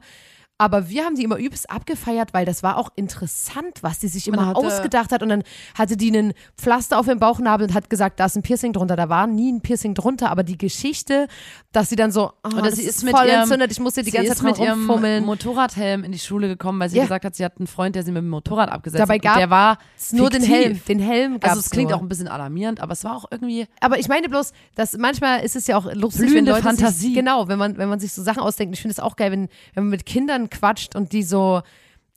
Aber wir haben die immer übelst abgefeiert, weil das war auch interessant, was die sich immer hatte- ausgedacht hat. Und dann hatte die einen Pflaster auf dem Bauchnabel und hat gesagt, da ist ein Piercing drunter. Da war nie ein Piercing drunter, aber die Geschichte, dass sie dann so, oh, Oder das sie ist ist voll ihrem- entzündet, ich musste die sie ganze Zeit mit ihrem rumfummeln. Motorradhelm in die Schule gekommen, weil sie Ja. gesagt hat, sie hat einen Freund, der sie mit dem Motorrad abgesetzt Dabei hat. gab und der war Es nur den. Helm. Den Helm gab's Also es klingt nur. auch ein bisschen alarmierend, aber es war auch irgendwie Aber ich meine bloß, dass manchmal ist es ja auch lustig, Blühende wenn Leute Fantasie. Sich, genau, wenn man, wenn man sich so Sachen ausdenkt. Ich finde es auch geil, wenn, wenn man mit Kindern quatscht und die so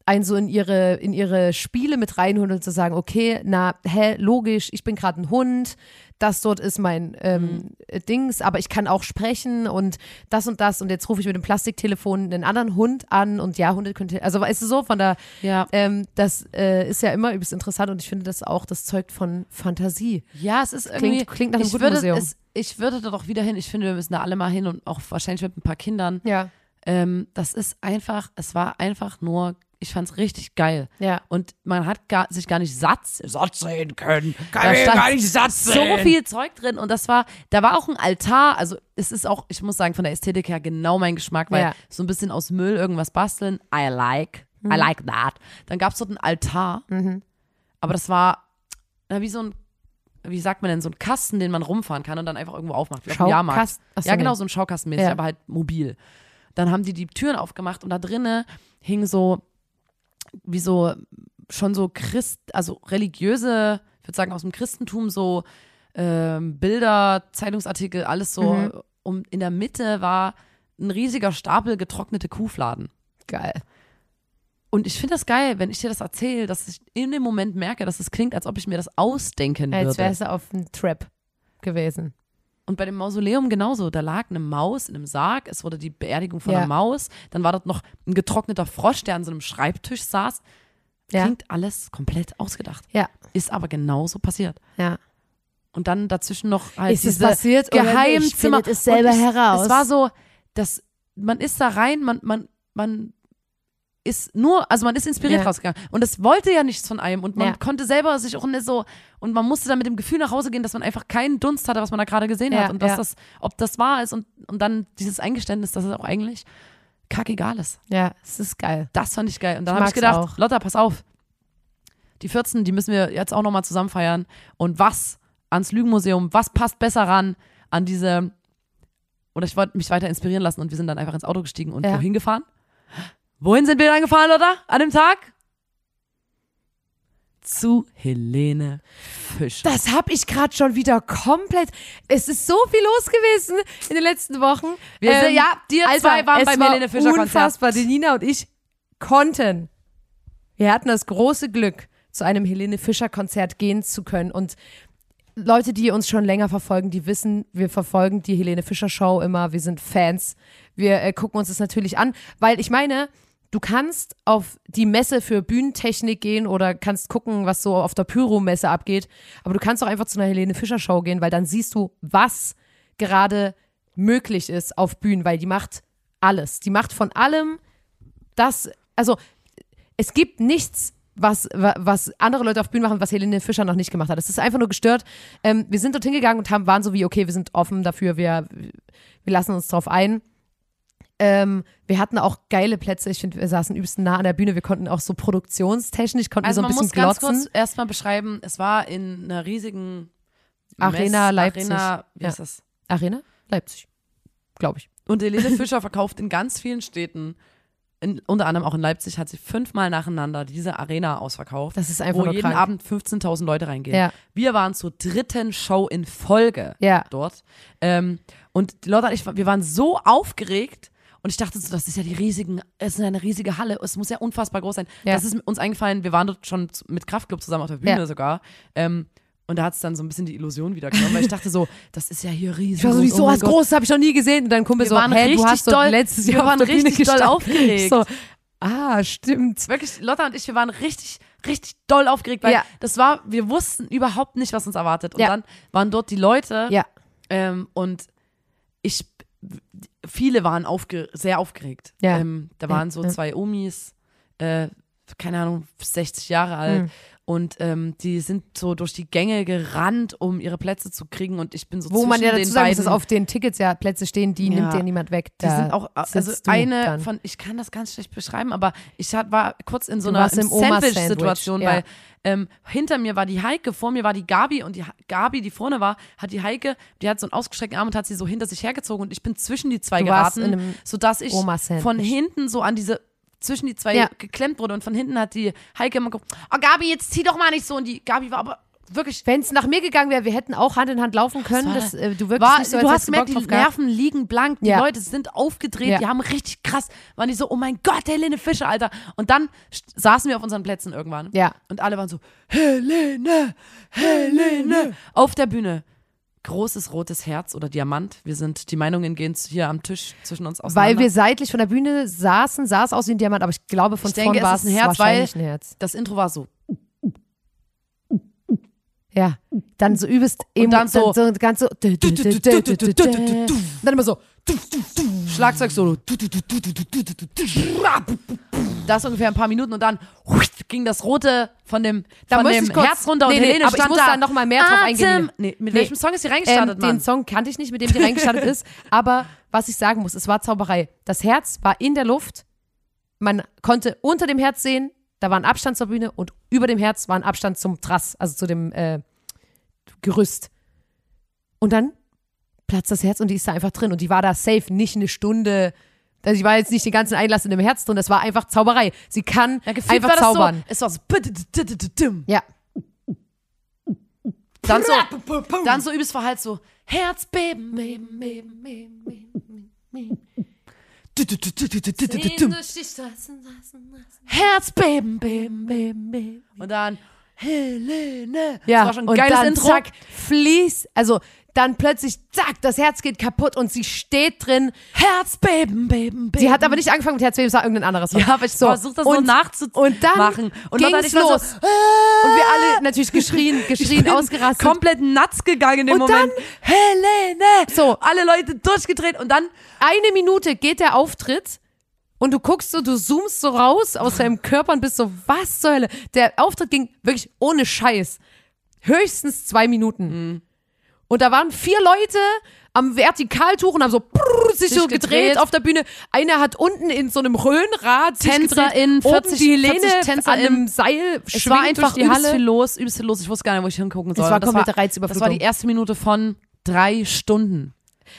einen so in ihre, in ihre Spiele mit reinholen und zu sagen, okay, na, hä, logisch, ich bin gerade ein Hund, das dort ist mein ähm, Mhm. Dings, aber ich kann auch sprechen und das und das und jetzt rufe ich mit dem Plastiktelefon einen anderen Hund an und ja, Hunde können, also weißt du so, von der, ja, ähm, das äh, ist ja immer übelst interessant und ich finde das auch, das zeugt von Fantasie. ja, es ist irgendwie Klingt, klingt nach einem ich guten würde Museum. es ich würde da doch wieder hin. Ich finde, wir müssen da alle mal hin und auch wahrscheinlich mit ein paar Kindern. ja, Ähm, das ist einfach, es war einfach nur, ich fand es richtig geil. ja. Und man hat gar, sich gar nicht satt, satt sehen können. Kann Da gar nicht satt so sehen. viel Zeug drin und das war, da war auch ein Altar, also es ist auch, ich muss sagen, von der Ästhetik her genau mein Geschmack, weil Ja. so ein bisschen aus Müll irgendwas basteln, I like, I like that. Dann gab es dort einen Altar, aber das war na, wie so ein, wie sagt man denn, so ein Kasten, den man rumfahren kann und dann einfach irgendwo aufmacht, wie auf dem Jahrmarkt. Schaukast- Ach so, ja, genau, so ein Schaukastenmäßig, Ja. aber halt mobil. Dann haben die die Türen aufgemacht und da drinnen hing so, wie so, schon so Christ, also religiöse, ich würde sagen aus dem Christentum, so ähm, Bilder, Zeitungsartikel, alles so. Mhm. Und in der Mitte war ein riesiger Stapel getrocknete Kuhfladen. Geil. Und ich finde das geil, wenn ich dir das erzähle, dass ich in dem Moment merke, dass es klingt, als ob ich mir das ausdenken Als würde. wärst du auf einem Trap gewesen. Und bei dem Mausoleum genauso. Da lag eine Maus in einem Sarg. Es wurde die Beerdigung von Ja. einer Maus. Dann war dort noch ein getrockneter Frosch, der an so einem Schreibtisch saß. Ja. Klingt alles komplett ausgedacht. Ja, Ist aber genauso passiert. ja. Und dann dazwischen noch halt Ist es diese passiert oder nicht? Geheimzimmer. Findet es selber es, heraus. Es war so, dass man ist da rein, man, man, man ist nur, also man ist inspiriert Ja. rausgegangen. Und es wollte ja nichts von einem. Und man Ja. konnte selber sich auch nicht so, und man musste dann mit dem Gefühl nach Hause gehen, dass man einfach keinen Dunst hatte, was man da gerade gesehen Ja, hat. Und dass das, ob das wahr ist und, und dann dieses Eingeständnis, dass es auch eigentlich kackegal ist. Ja, es ist geil. Das fand ich geil. Und dann habe ich gedacht, auch. Lotta, pass auf. Die 14, die müssen wir jetzt auch nochmal zusammen feiern. Und was ans Lügenmuseum, was passt besser ran an diese, oder ich wollte mich weiter inspirieren lassen und wir sind dann einfach ins Auto gestiegen und wohin gefahren? Wohin sind wir dann gefahren, Lotta, an dem Tag? Zu Helene Fischer. Das habe ich gerade schon wieder komplett. Es ist so viel los gewesen in den letzten Wochen. Ähm, Wir sind- ja, dir zwei waren beim war Helene Fischer Konzert. Unfassbar. Die Nina und ich konnten. Wir hatten das große Glück, zu einem Helene Fischer Konzert gehen zu können. Und Leute, die uns schon länger verfolgen, die wissen, wir verfolgen die Helene Fischer Show immer. Wir sind Fans. Wir äh, gucken uns das natürlich an, weil ich meine, du kannst auf die Messe für Bühnentechnik gehen oder kannst gucken, was so auf der Pyro-Messe abgeht. Aber du kannst auch einfach zu einer Helene Fischer Show gehen, weil dann siehst du, was gerade möglich ist auf Bühnen, weil die macht alles. Die macht von allem das, also es gibt nichts, was, wa- was andere Leute auf Bühnen machen, was Helene Fischer noch nicht gemacht hat. Es ist einfach nur gestört. Ähm, wir sind dorthin gegangen und haben, waren so wie, okay, wir sind offen dafür, wir, wir lassen uns drauf ein. Ähm, wir hatten auch geile Plätze. Ich finde, wir saßen übelst nah an der Bühne. Wir konnten auch so produktionstechnisch, konnten also wir so ein man bisschen muss ganz glotzen. kurz erstmal beschreiben, es war in einer riesigen Arena Mess- Leipzig. Arena, wie Ja. ist das? Arena? Leipzig. Glaube ich. Und Helene *laughs* Fischer verkauft in ganz vielen Städten, in, unter anderem auch in Leipzig, hat sie fünfmal nacheinander diese Arena ausverkauft, Das ist einfach wo jeden krank. Abend 15.000 Leute reingehen. Ja. Wir waren zur dritten Show in Folge Ja. dort. Ähm, und und ich, wir waren so aufgeregt. Und ich dachte so, das ist ja die riesigen, es ist eine riesige Halle, es muss ja unfassbar groß sein. Ja. Das ist uns eingefallen, wir waren dort schon mit Kraftclub zusammen auf der Bühne Ja. sogar. Ähm, und da hat es dann so ein bisschen die Illusion wieder genommen, weil ich dachte so, das ist ja hier riesig. Ich war so, oh so was Gott. Großes habe ich noch nie gesehen. Und dann Kumpel Wir so, waren hä, du richtig hast doll- letztes wir Jahr waren auf der Bühne richtig doll aufgeregt. So, ah, stimmt. Wirklich, Lotta und ich, wir waren richtig, richtig doll aufgeregt, weil Ja. das war, wir wussten überhaupt nicht, was uns erwartet. Und Ja. dann waren dort die Leute Ja. ähm, und ich, viele waren aufge sehr aufgeregt. Ja. Ähm, da waren so zwei Omis, äh, keine Ahnung, 60 Jahre alt. Mhm. Und ähm, die sind so durch die Gänge gerannt, um ihre Plätze zu kriegen. Und ich bin so Wo man zwischen ja den dazu sagen muss, dass auf den Tickets ja Plätze stehen, die Ja. nimmt dir niemand weg. Die Da sind auch, also eine dann. von, ich kann das ganz schlecht beschreiben, aber ich hat, war kurz in so einer Sandwich-Situation, ja. weil ähm, hinter mir war die Heike, vor mir war die Gabi und die Gabi, die vorne war, hat die Heike, die hat so einen ausgestreckten Arm und hat sie so hinter sich hergezogen und ich bin zwischen die zwei Du geraten, sodass ich von hinten so an diese zwischen die zwei Ja. geklemmt wurde und von hinten hat die Heike immer geguckt, oh Gabi, jetzt zieh doch mal nicht so und die Gabi war aber wirklich Wenn es nach mir gegangen wäre, wir hätten auch Hand in Hand laufen können. Das, äh, du wirkst war, nicht so, du hast gemerkt, die. Nerven liegen blank, die Ja. Leute sind aufgedreht, Ja. die haben richtig krass, waren die so, oh mein Gott, Helene Fischer, Alter. Und dann saßen wir auf unseren Plätzen irgendwann. Ja. Und alle waren so, Helene, Helene. Auf der Bühne. Großes rotes Herz oder Diamant. Wir sind, die Meinungen gehen hier am Tisch zwischen uns auseinander. Weil wir seitlich von der Bühne saßen, sah es aus wie ein Diamant, aber ich glaube, von Ich denke, vorn war es ein Herz, weil- ein Herz. das Intro war so. Ja, dann so übelst Und dann so- dann so ganz so und dann immer so Schlagzeugsolo. Das ungefähr ein paar Minuten und dann ging das rote von dem, Da von dem ich kurz- Herz runter und Nee, nee, Helene aber ich stand muss da. da noch mal mehr drauf eingehen. Nee, mit Nee. welchem Song ist sie reingestartet, ähm, Mann? den Song kannte ich nicht, mit dem die reingestartet ist, *laughs* aber was ich sagen muss, es war Zauberei. Das Herz war in der Luft, man konnte unter dem Herz sehen, da war ein Abstand zur Bühne und über dem Herz war ein Abstand zum Trass, also zu dem äh, Gerüst. Und dann platzt das Herz und die ist da einfach drin und die war da safe, nicht eine Stunde. Also die war jetzt nicht den ganzen Einlass in dem Herz drin, das war einfach Zauberei. Sie kann ja, einfach zaubern. so. Es war so. Ja. Dann so, dann so übelst verhallt so Herzbeben. beben, beben, beben, beben, beben. Herzbeben, beben, beben, beben. Und dann Helene. Ja, das war schon ein und geiles dann Intro. zack, fließt, also dann plötzlich, zack, das Herz geht kaputt und sie steht drin. Herzbeben, beben, beben. Sie hat aber nicht angefangen mit Herzbeben, es war irgendein anderes. Song. Ja, aber ich versuch das so und, nachzumachen. Und dann Und dann ging's mal so, los. und wir alle natürlich geschrien, *laughs* geschrien, ausgerastet. komplett nuts gegangen in dem Und Moment. Helene! So. Alle Leute durchgedreht und dann Eine Minute geht der Auftritt Und du guckst so, du zoomst so raus aus deinem Körper und bist so, was zur Hölle? Der Auftritt ging wirklich ohne Scheiß. Höchstens zwei Minuten. Mhm. Und da waren vier Leute am Vertikaltuch und haben so brrr, sich, Sich so gedreht, gedreht. auf der Bühne. Einer hat unten in so einem Röhrenrad sich TänzerInnen, gedreht. 40 Oben die Helene 40 an TänzerInnen. einem Seil Es war einfach durch die übelst Halle. viel los, übelst viel los. Ich wusste gar nicht, wo ich hingucken soll. war das komplette Das war Reizüberflutung. die erste Minute von drei Stunden.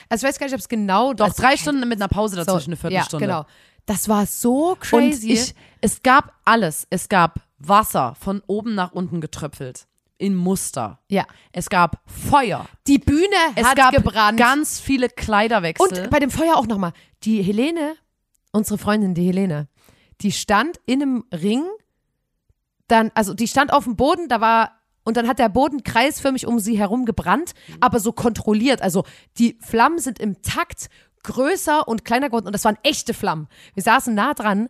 Also ich weiß gar nicht, ob es genau Doch, also, drei Stunden mit einer Pause so, dazwischen, eine Viertelstunde. Ja, genau. Das war so crazy. Und ich, es gab alles. Es gab Wasser von oben nach unten getröpfelt. In Muster. ja. Es gab Feuer. Die Bühne Es hat gab gebrannt. ganz viele Kleiderwechsel. Und bei dem Feuer auch nochmal. Die Helene, unsere Freundin, die Helene, die stand in einem Ring, dann, also die stand auf dem Boden, da war, und dann hat der Boden kreisförmig um sie herum gebrannt, aber so kontrolliert. Also die Flammen sind im Takt größer und kleiner geworden und das waren echte Flammen. Wir saßen nah dran.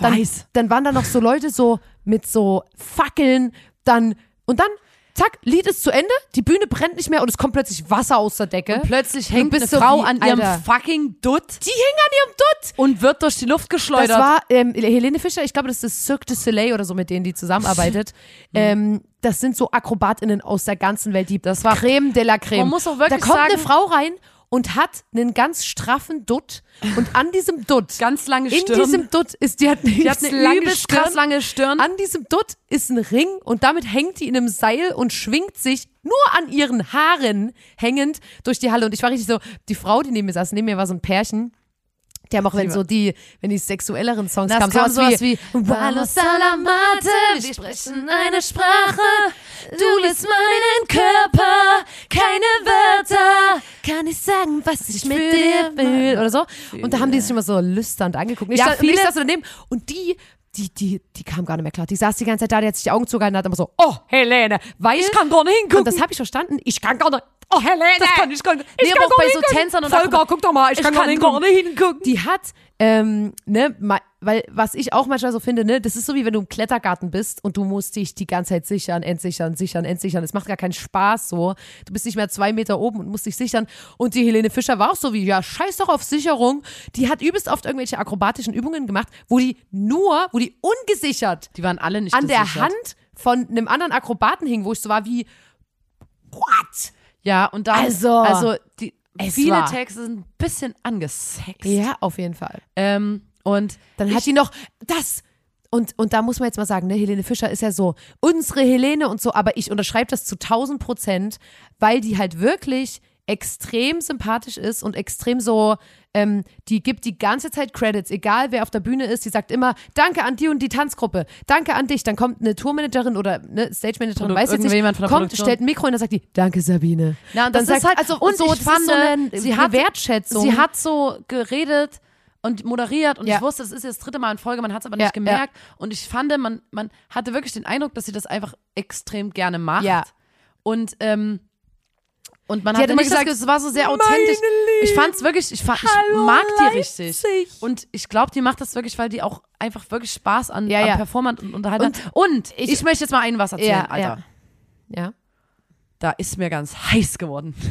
Dann, Weiß. dann waren da noch so Leute so mit so Fackeln, dann, und dann, zack, Lied ist zu Ende, die Bühne brennt nicht mehr und es kommt plötzlich Wasser aus der Decke. plötzlich Du hängt eine so Frau wie, an ihrem Alter. fucking Dutt Die hing an ihrem Dutt. und wird durch die Luft geschleudert. Das war ähm, Helene Fischer, ich glaube, das ist Cirque du Soleil oder so, mit denen die zusammenarbeitet. *laughs* ähm, das sind so AkrobatInnen aus der ganzen Welt, die das war Creme de la Creme. Man muss auch wirklich da kommt eine sagen- Frau rein und hat einen ganz straffen Dutt und an diesem Dutt, *laughs* ganz lange in Stirn. diesem Dutt ist, die hat, die hat eine übelst krass lange Stirn. an diesem Dutt ist ein Ring und damit hängt die in einem Seil und schwingt sich nur an ihren Haaren hängend durch die Halle. Und ich war richtig so, die Frau, die neben mir saß, neben mir war so ein Pärchen. Die haben auch, wenn so die, wenn die sexuelleren Songs Das kamen, kam sowas wie Vamos a la Mate, wir sprechen eine Sprache, du liest meinen Körper, keine Wörter. kann ich sagen, was ich mit dir will oder so. Und da haben die sich immer so lüsternd angeguckt. Ich Ja, stand, und ich viele- saß so daneben und die, die, die, die kam gar nicht mehr klar. Die saß die ganze Zeit da, die hat sich die Augen zugehalten und hat immer so, oh, Helene, weil Ich kann gar nicht hingucken. Und das habe ich verstanden. Ich kann gar nicht. Oh, Helene. Das kann ich gar nicht. Ich Nee, kann aber auch gar bei nicht so hingucken. Tänzern und Volker, guck doch mal, ich, Ich kann, kann gar nicht gar hingucken. nicht hingucken. Die hat, ähm, ne, weil was ich auch manchmal so finde, ne, das ist so wie wenn du im Klettergarten bist und du musst dich die ganze Zeit sichern, entsichern, sichern, entsichern. Es macht gar keinen Spaß so. Du bist nicht mehr zwei Meter oben und musst dich sichern. Und die Helene Fischer war auch so wie, ja, scheiß doch auf Sicherung. Die hat übelst oft irgendwelche akrobatischen Übungen gemacht, wo die nur, wo die ungesichert Die waren alle nicht an der gesichert. Hand von einem anderen Akrobaten hing, wo ich so war wie, what? Ja, und dann, Also, also die, es viele war- Texte sind ein bisschen angesext. Ja, auf jeden Fall. Ähm, und Dann hat die noch das. Und, und da muss man jetzt mal sagen, ne, Helene Fischer ist ja so unsere Helene und so, aber ich unterschreibe das zu 1000 Prozent, weil die halt wirklich extrem sympathisch ist und extrem so, ähm, die gibt die ganze Zeit Credits, egal wer auf der Bühne ist, die sagt immer, danke an die und die Tanzgruppe, danke an dich, dann kommt eine Tourmanagerin oder eine Stage-Managerin, Produ- weiß jetzt nicht, kommt, Produktion. stellt ein Mikro und dann sagt die, danke Sabine. Ja, und dann das ist halt- also, und so, ich fand, so eine, sie eine hat- Wertschätzung. sie hat so geredet und moderiert und Ja. ich wusste, es ist jetzt das dritte Mal in Folge, man hat es aber Ja, nicht gemerkt. Und ich fand, man, man hatte wirklich den Eindruck, dass sie das einfach extrem gerne macht. Ja. Und, ähm, und man Die hat immer gesagt, es war so sehr authentisch. Ich fand es wirklich, ich, fand, ich mag die richtig. Und ich glaube, die macht das wirklich, weil die auch einfach wirklich Spaß an, Ja, an ja. Performern und Unterhaltung hat. Und ich, ich- möchte jetzt mal einen was erzählen, Ja, Alter. ja. ja. da ist mir ganz heiß geworden. *laughs*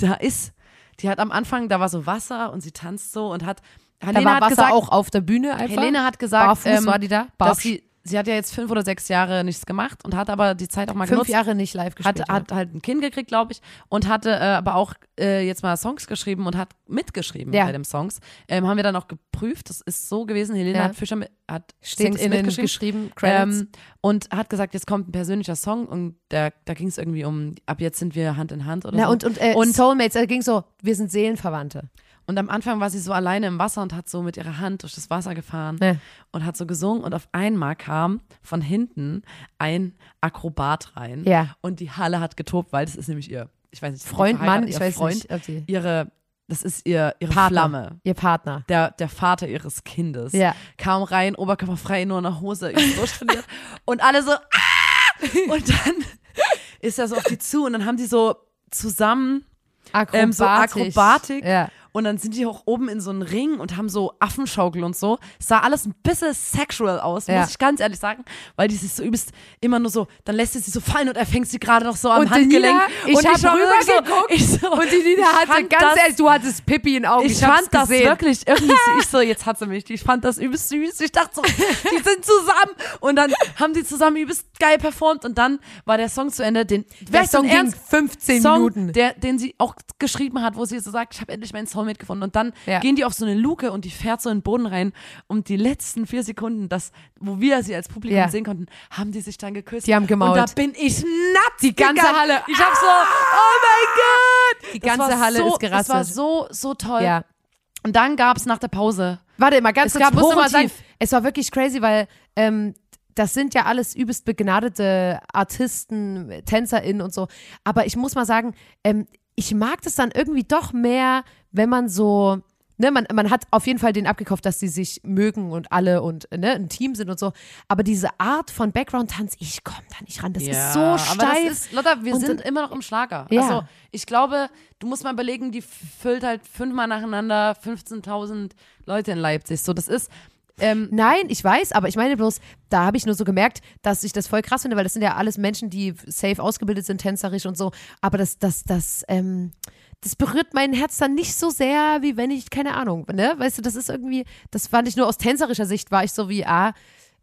Da ist, die hat am Anfang, da war so Wasser und sie tanzt so und hat, Da Helene war hat Wasser gesagt, auch auf der Bühne einfach. Helene hat gesagt, Barfuß ähm, war die da. dass Barfuß. sie, sie hat ja jetzt fünf oder sechs Jahre nichts gemacht und hat aber die Zeit auch mal Fünf genutzt. Jahre nicht live gespielt. Hat, hat halt ein Kind gekriegt, glaube ich, und hatte äh, aber auch äh, jetzt mal Songs geschrieben und hat mitgeschrieben Ja. bei den Songs. Ähm, haben wir dann auch geprüft. Das ist so gewesen. Helene Ja. hat Fischer mit, hat steht Songs mitgeschrieben. Ähm, und hat gesagt, jetzt kommt ein persönlicher Song und da, da ging es irgendwie um, ab jetzt sind wir Hand in Hand oder Na, so. und, und, äh, und Soulmates, da ging so, wir sind Seelenverwandte. Und am Anfang war sie so alleine im Wasser und hat so mit ihrer Hand durch das Wasser gefahren Ja. und hat so gesungen. Und auf einmal kam von hinten ein Akrobat rein. Ja. Und die Halle hat getobt, weil das ist nämlich ihr, ich weiß nicht, Freund, Mann, ich weiß Freund, nicht. Ob die Ihre, das ist ihr, ihre Partner. Flamme. Ihr Partner. Der, der Vater ihres Kindes Ja. kam rein, oberkörperfrei, nur in der Hose, durchtrainiert. *laughs* und alle so, ah! Und dann ist er so auf die zu und dann haben die so zusammen Akrobatisch. Ähm, so Akrobatik. Ja. Und dann sind die auch oben in so einem Ring und haben so Affenschaukel und so. Es sah alles ein bisschen sexual aus, Ja. muss ich ganz ehrlich sagen. Weil die sich so übelst immer nur so, dann lässt sie sie so fallen und er fängt sie gerade noch so am Und Handgelenk. Nina, ich und hab wirklich so, rübergeguckt ich so, Und die Nina ich hatte, ganz das, ehrlich, du hattest Pippi in Augen. ich, hab's fand das gesehen. wirklich irgendwie, *laughs* ich so, jetzt hat sie mich. Ich fand das übelst süß. Ich dachte so, die *laughs* sind zusammen. Und dann haben die zusammen übelst geil performt. Und dann war der Song zu Ende. Den, Der Song ging Ernst? 15 Song, Minuten. Der, den sie auch geschrieben hat, wo sie so sagt, ich habe endlich meinen Soulmate gefunden. Und dann Ja. gehen die auf so eine Luke und die fährt so in den Boden rein. Und die letzten vier Sekunden, das, wo wir sie als Publikum Ja. sehen konnten, haben die sich dann geküsst. Die haben gemault. Und da bin ich natt. Die ganze gegangen. Halle. Ich hab so, oh mein Gott. Die ganze Halle so, ist gerastet. Das war so, so toll. Ja. Und dann gab es nach der Pause. Warte mal, ganz Es kurz, gab muss mal sagen, es war wirklich crazy, weil ähm, das sind ja alles übelst begnadete Artisten, TänzerInnen und so. Aber ich muss mal sagen, ähm, ich mag das dann irgendwie doch mehr, wenn man so, ne, man, man hat auf jeden Fall den abgekauft, dass sie sich mögen und alle und ne, ein Team sind und so. Aber diese Art von Background-Tanz, ich komme da nicht ran. Das ist so steif. Ist, Lotta, wir Und sind immer noch im Schlager. Ja. Also ich glaube, du musst mal überlegen, die füllt halt fünfmal nacheinander 15.000 Leute in Leipzig. So, das ist, ähm, Nein, ich weiß, aber ich meine bloß, da habe ich nur so gemerkt, dass ich das voll krass finde, weil das sind ja alles Menschen, die safe ausgebildet sind, tänzerisch und so. Aber das, das, das, ähm, das berührt mein Herz dann nicht so sehr, wie wenn ich, keine Ahnung, ne? Weißt du, das ist irgendwie, das fand ich nur aus tänzerischer Sicht, war ich so wie, ah,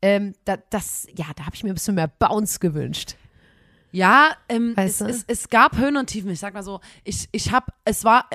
ähm, da, das, ja, da habe ich mir ein bisschen mehr Bounce gewünscht. ja, ähm, es, es, es gab Höhen und Tiefen. Ich sag mal so, ich, ich hab, es war,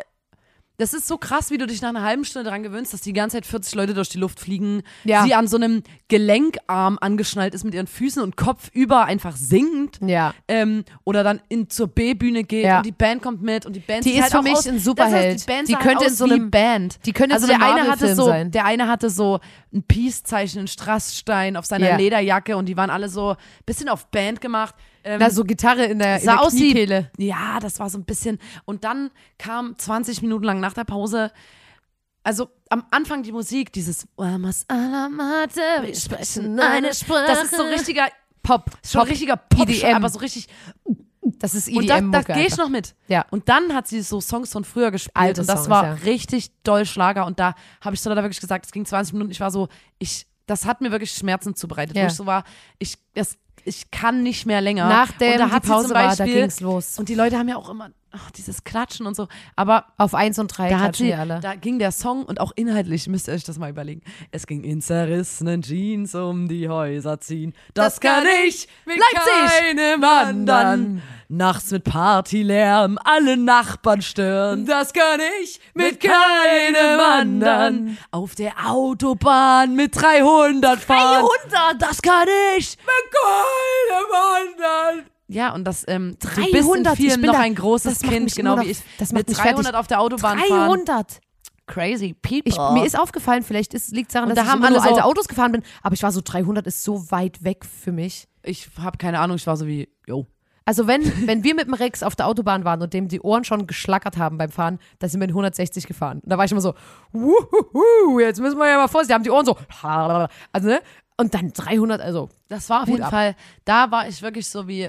das ist so krass, wie du dich nach einer halben Stunde daran gewöhnst, dass die ganze Zeit 40 Leute durch die Luft fliegen, Ja. sie an so einem Gelenkarm angeschnallt ist mit ihren Füßen und Kopf über einfach singt. Ja. ähm, oder dann in, zur B-Bühne geht Ja. und die Band kommt mit und die Band Die ist halt für mich aus, ein Superheld. Das heißt, die Band Die könnte halt in so wie einem- Band. die könnte also der eine hatte so, sein. der eine hatte so ein Peace-Zeichen, ein Strassstein auf seiner Ja. Lederjacke und die waren alle so ein bisschen auf Band gemacht. Ähm, Da so Gitarre in der, in sah der aus wie, Kniekehle. ja, das war so ein bisschen. Und dann kam 20 Minuten lang nach der Pause, also am Anfang die Musik, dieses Vamos a la Mate, wir sprechen eine Sprache. Das ist so richtiger Pop. schon Pop. richtiger Pop, EDM. aber so richtig. Das ist Und da, EDM. da gehe ich noch mit. Ja. Und dann hat sie so Songs von früher gespielt Alte und das Songs, war ja. richtig doll Schlager. Und da habe ich so da wirklich gesagt, es ging 20 Minuten. Ich war so, ich, das hat mir wirklich Schmerzen zubereitet. Ja. Wo ich so war, ich, das, ich kann nicht mehr länger. Nachdem und da die Pause zum war, da Beispiel, ging's los. Und die Leute haben ja auch immer ach, dieses Klatschen und so. Aber Auf eins und drei da hat sie, alle. da ging der Song und auch inhaltlich, müsst ihr euch das mal überlegen. Es ging in zerrissenen Jeans um die Häuser ziehen. Das, kann ich mit keinem anderen. Nachts mit Partylärm alle Nachbarn stören. Das kann ich mit keinem anderen. Auf der Autobahn mit 300 fahren. 300? Das kann ich Mit keinem anderen. Ja, und das ähm, 300, du bist in ich vielen bin noch da- ein großes Kind, genau wie ich. das macht mit mich 300 fertig. auf der Autobahn fahren. 300. Crazy people. Ich, mir ist aufgefallen, vielleicht liegt es daran, Und dass da ich haben nur alle so- alte Autos gefahren bin, aber ich war so, 300 ist so weit weg für mich. ich habe keine Ahnung, ich war so wie, yo. Also wenn, *laughs* wenn wir mit dem Rex auf der Autobahn waren und dem die Ohren schon geschlackert haben beim Fahren, da sind wir in 160 gefahren. Und da war ich immer so, wuhuhu, jetzt müssen wir ja mal vorsichtig, haben die Ohren so, *laughs* also ne? Und dann 300, also Das war auf Hut jeden ab. Fall, da war ich wirklich so wie,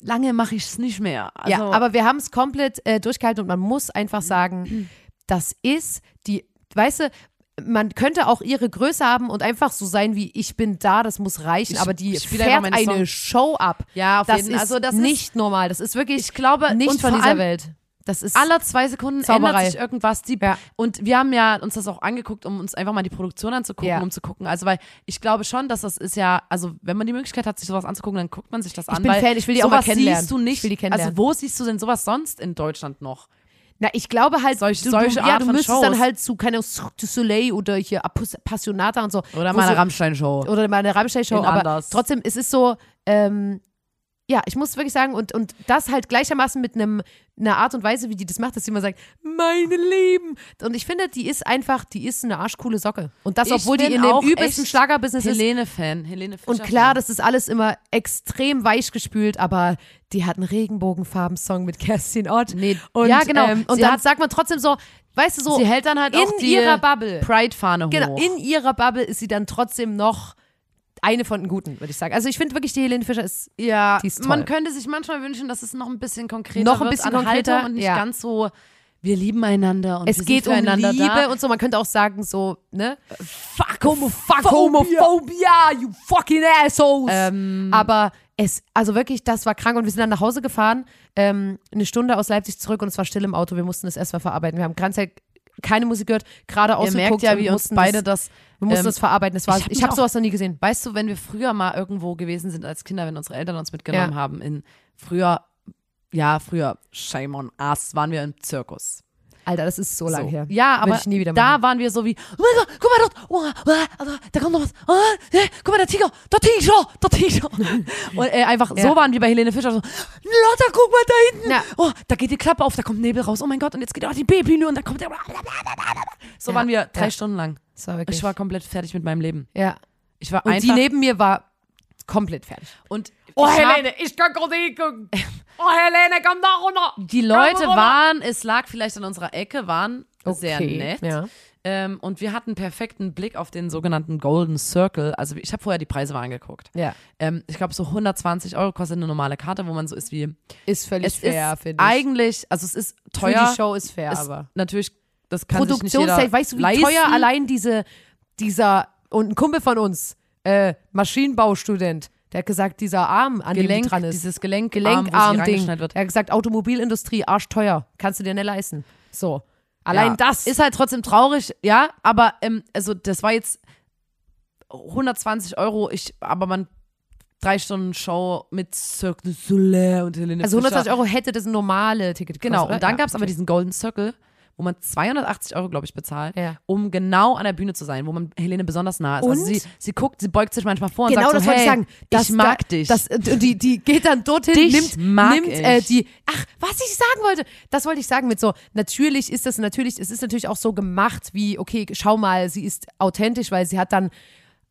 lange mache ich es nicht mehr. Also, ja, aber wir haben es komplett äh, durchgehalten und man muss einfach sagen, *clears throat* das ist die, weißt du, man könnte auch ihre Größe haben und einfach so sein wie ich bin da, das muss reichen, Ich- aber die fährt eine Songs. Show ab. ja, auf Das jeden ist Also das ist nicht normal, das ist wirklich ich glaube, nicht von dieser Welt. Das ist Alle zwei Sekunden Zauberei. ändert sich irgendwas. Die, Ja. Und wir haben ja uns das auch angeguckt, um uns einfach mal die Produktion anzugucken, Ja. um zu gucken. Also, weil ich glaube schon, dass das ist ja, also wenn man die Möglichkeit hat, sich sowas anzugucken, dann guckt man sich das an. bin weil Fan, ich will die auch mal kennenlernen. siehst du nicht. Ich will die kennenlernen. Also, wo siehst du denn sowas sonst in Deutschland noch? Na, ich glaube halt, Solch- du, solche du, ja, Art du müsstest Shows. dann halt zu, keine Ahnung, Cirque du Soleil oder hier Passionata und so. Oder wo mal eine so, Rammstein-Show. Oder mal eine Rammstein-Show, In aber anders. trotzdem, es ist so, ähm, ja, ich muss wirklich sagen, und, und das halt gleichermaßen mit einem, einer Art und Weise, wie die das macht, dass sie immer sagt, meine Lieben. Und ich finde, die ist einfach, die ist eine arschcoole Socke. Und das, Ich obwohl die in dem übelsten Schlagerbusiness ist. Helene-Fan. Helene Fischer. Und klar, das ist alles immer extrem weich gespült, aber die hat einen Regenbogenfarben-Song mit Kerstin Ott. Nee, und, ja, genau. Ähm, und dann hat- sagt man trotzdem so, weißt du so, sie hält dann halt in auch die ihrer Bubble. Pride-Fahne Genau, hoch. in ihrer Bubble ist sie dann trotzdem noch eine von den Guten, würde ich sagen. Also ich finde wirklich, die Helene Fischer ist Ja, Die ist toll. man könnte sich manchmal wünschen, dass es noch ein bisschen konkreter Noch ein wird bisschen an konkreter, und nicht ja. ganz so wir lieben einander und es geht um Liebe da. und so. Man könnte auch sagen, so, ne? Fuck, Fuck Homophobia, you fucking assholes. Ähm, Aber es, also wirklich, das war krank und wir sind dann nach Hause gefahren, ähm, eine Stunde aus Leipzig zurück und es war still im Auto. Wir mussten das erstmal verarbeiten. Wir haben ganz Zeit keine Musik gehört, gerade Ihr merkt ja, wie uns mussten beide das, wir mussten ähm, das verarbeiten. Das war, ich hab habe auch- sowas noch nie gesehen. Weißt du, wenn wir früher mal irgendwo gewesen sind als Kinder, wenn unsere Eltern uns mitgenommen Ja. haben, in früher, ja, früher, shame on us, waren wir im Zirkus. Alter, das ist so lange her. Ja, aber da waren wir so wie, oh mein Gott, guck mal dort, oh, oh, also, da kommt noch was, oh, äh, guck mal, der Tiger, der Tiger, der Tiger. *laughs* Und äh, einfach, Ja. so waren wir bei Helene Fischer, so, Lotta, guck mal da hinten, Ja. oh, da geht die Klappe auf, da kommt Nebel raus, oh mein Gott, und jetzt geht auch die B-Bühne und dann kommt der, so Ja. waren wir drei. Stunden lang. Das war wirklich, Ich war komplett fertig mit meinem Leben. ja. Ich war Und einfach, die neben mir war komplett fertig. und Oh, ich hab- Helene, ich kann gerade nicht gucken. *laughs* Oh, Helene, komm da runter. Die Leute runter. waren, es lag vielleicht an unserer Ecke, waren sehr Okay, nett. ja. Ähm, und wir hatten perfekten Blick auf den sogenannten Golden Circle. Also ich habe vorher die Preise mal angeguckt. Ja, Ähm, ich glaube, so 120 Euro kostet eine normale Karte, wo man so ist wie. ist völlig Es fair, ist ich. eigentlich, also es ist Für teuer. die Show ist fair, ist aber. natürlich, das kann sich nicht Produktionszeit, weißt du, wie leisten. teuer allein diese, dieser, und ein Kumpel von uns, äh, Maschinenbaustudent, der hat gesagt, dieser Arm an Gelenk, dem dran ist. dieses Gelenk, Gelenkarm-Ding. Er hat gesagt, Automobilindustrie, arschteuer. Kannst du dir nicht leisten. So. Allein Ja. das. ist halt trotzdem traurig, ja, aber ähm, also das war jetzt 120 Euro, ich, aber man drei Stunden Show mit Cirque du Soleil und Helene also Fischer. 120 Euro hätte das normale Ticket gekostet. Genau, und dann ja, gab es aber okay. diesen Golden Circle, wo man 280 Euro, glaube ich, bezahlt, Ja. um genau an der Bühne zu sein, wo man Helene besonders nah ist. Also Und? sie, sie guckt, sie beugt sich manchmal vor und Genau, sagt das so, wollte hey, ich sagen. Das, ich mag da, dich. Das, und die, die geht dann dorthin, Dich nimmt, mag nimmt. Äh, die. Ach, was ich sagen wollte, das wollte ich sagen mit so. Natürlich ist das natürlich, es ist natürlich auch so gemacht wie, okay, schau mal, sie ist authentisch, weil sie hat dann.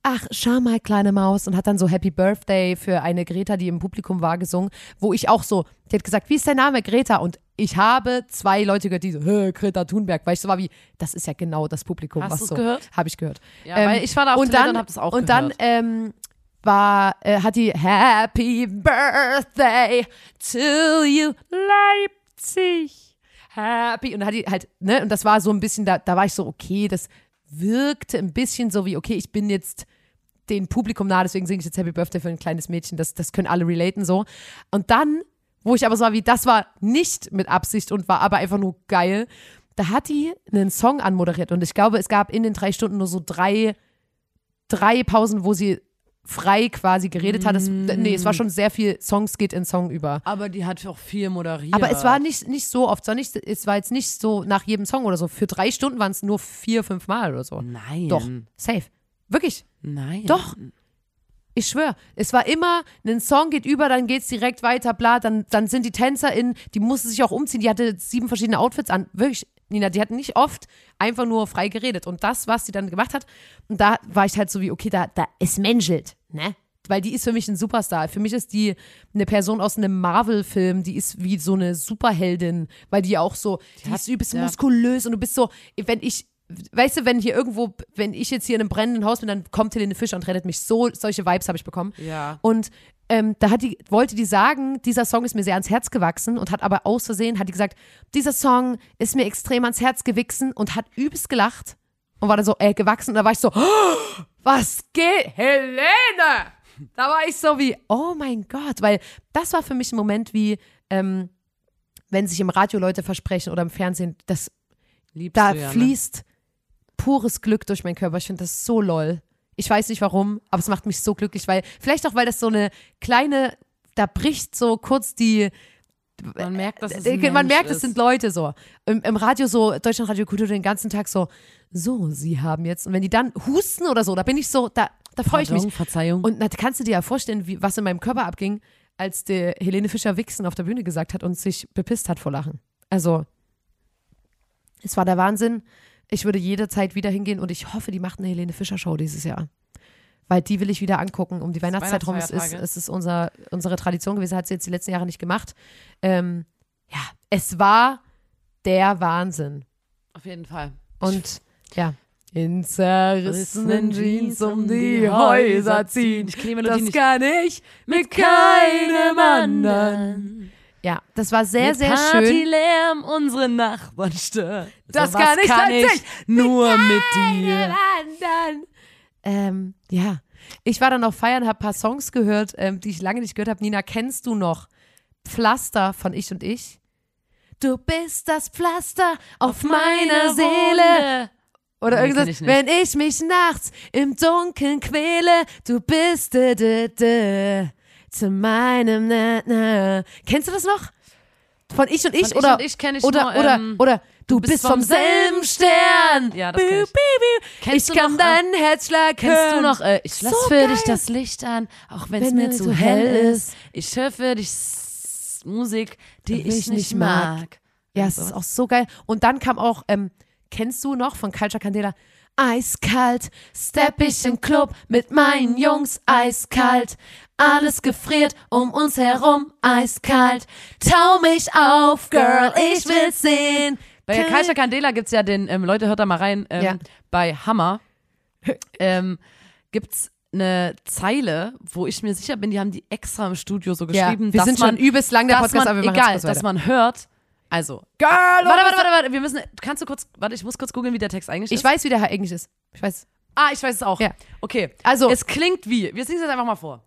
Ach, schau mal, kleine Maus, und hat dann so Happy Birthday für eine Greta, die im Publikum war, gesungen, wo ich auch so, die hat gesagt, wie ist dein Name, Greta? Und ich habe zwei Leute gehört, die so, Greta Thunberg, weil ich so war wie, das ist ja genau das Publikum, Hast was so. gehört? Habe ich gehört. ja, weil ich war da auf und dann, und hab das auch Und dann gehört. ähm, war, äh, hat die Happy Birthday to you, Leipzig. Happy. Und dann hat die halt, ne, und das war so ein bisschen, da, da war ich so, okay, das wirkte ein bisschen so wie, okay, ich bin jetzt den Publikum nah, deswegen singe ich jetzt Happy Birthday für ein kleines Mädchen, das, das können alle relaten so. Und dann, wo ich aber so war wie, das war nicht mit Absicht und war aber einfach nur geil, da hat die einen Song anmoderiert und ich glaube, es gab in den drei Stunden nur so drei, drei Pausen, wo sie frei quasi geredet hat. Es, nee, es war schon sehr viel Songs geht in Song über. aber die hat auch viel moderiert. Aber es war nicht, nicht so oft, es war, nicht, es war jetzt nicht so nach jedem Song oder so. Für drei Stunden waren es nur vier, fünf Mal oder so. Nein. Doch, safe. Wirklich. Nein. Doch. Ich schwöre, es war immer, ein Song geht über, dann geht's direkt weiter, bla, dann, dann sind die TänzerInnen, die musste sich auch umziehen, die hatte sieben verschiedene Outfits an. Wirklich, Nina, die hat nicht oft einfach nur frei geredet. Und das, was sie dann gemacht hat, und da war ich halt so wie, okay, da, da, es menschelt, ne? Weil die ist für mich ein Superstar. Für mich ist die eine Person aus einem Marvel-Film, die ist wie so eine Superheldin, weil die auch so, die, ist übelst ja. muskulös und du bist so, wenn ich, weißt du, wenn hier irgendwo, wenn ich jetzt hier in einem brennenden Haus bin, dann kommt Helene Fischer und rettet mich. So, solche Vibes habe ich bekommen. Ja. Und ähm, da hat die, wollte die sagen, dieser Song ist mir sehr ans Herz gewachsen und hat aber aus Versehen, hat die gesagt, dieser Song ist mir extrem ans Herz gewichsen und hat übelst gelacht und war dann so, äh, gewachsen und da war ich so, "Oh, *gasps* was geht, Helene? Da war ich so wie, oh mein Gott, weil das war für mich ein Moment wie, ähm, wenn sich im Radio Leute versprechen oder im Fernsehen, das Liebst da du ja, ne? fließt pures Glück durch meinen Körper. Ich finde das so lol. Ich weiß nicht warum, aber es macht mich so glücklich, weil vielleicht auch, weil das so eine kleine, da bricht so kurz die, Man merkt, dass es äh, man merkt, es sind Leute so. Im, Im Radio so, Deutschlandradio Kultur den ganzen Tag so, so, sie haben jetzt. Und wenn die dann husten oder so, da bin ich so, da, da freue ich mich. Verzeihung. Und da kannst du dir ja vorstellen, wie, was in meinem Körper abging, als der Helene Fischer Wichsen auf der Bühne gesagt hat und sich bepisst hat vor Lachen. Also, es war der Wahnsinn. Ich würde jederzeit wieder hingehen und ich hoffe, die macht eine Helene Fischer Show dieses Jahr. Weil die will ich wieder angucken. Um die Weihnachtszeit rum. Es ist, es ist unser, unsere Tradition gewesen, hat sie jetzt die letzten Jahre nicht gemacht. Ähm, ja, es war der Wahnsinn. Auf jeden Fall. Und ja, in zerrissenen Jeans um die Häuser ziehen. Ich Melodie Das nicht. kann ich mit keinem anderen. Ja, das war sehr, Mit sehr schön. Partylärm unsere Nachbarn stören. Das Sowas kann ich kann ich nur mit dir. London. Ähm, ja. Ich war dann auf Feiern, habe ein paar Songs gehört, ähm, die ich lange nicht gehört habe. Nina, kennst du noch Pflaster von Ich und Ich? Du bist das Pflaster auf, meiner Seele. Oder Nee, irgendwas, ich wenn ich mich nachts im Dunkeln quäle, du bist de, de, de, zu meinem na, na. Kennst du das noch? Von Ich und Ich Von Ich oder und Ich kenn ich oder nur, oder ähm, oder du, bist, vom selben Stern. Ja, das kenn ich. Kennst ich du kann noch, äh, deinen Herzschlag Kennst du hören. noch, äh, ich lass So für geil. dich das Licht an, auch wenn es Wenn mir zu hell hell ist. Ich höre für dich Musik, die Die ich, nicht mag. Ja, es ist auch so geil. Und dann kam auch, ähm, kennst du noch von Culture Candela? Eiskalt, stepp ich im Club mit meinen Jungs, eiskalt. Alles gefriert um uns herum, eiskalt. Tau mich auf, Girl, ich will sehen. Bei Kaisha Candela gibt's ja den, ähm, Leute, hört da mal rein, ähm, Ja. bei Hammer *laughs* ähm, gibt's eine Zeile, wo ich mir sicher bin, die haben die extra im Studio so ja, geschrieben, wir dass sind man, schon übelst lang der Podcast, man, aber wir machen egal, dass man hört, also, Girl, warte, warte, warte, warte, wir müssen, kannst du kurz, warte, ich muss kurz googeln, wie der Text eigentlich Ich ist. weiß, wie der Englisch ist. Ich weiß. Ah, ich weiß es auch. Ja. Okay. Also- es klingt wie, wir singen es jetzt einfach mal vor.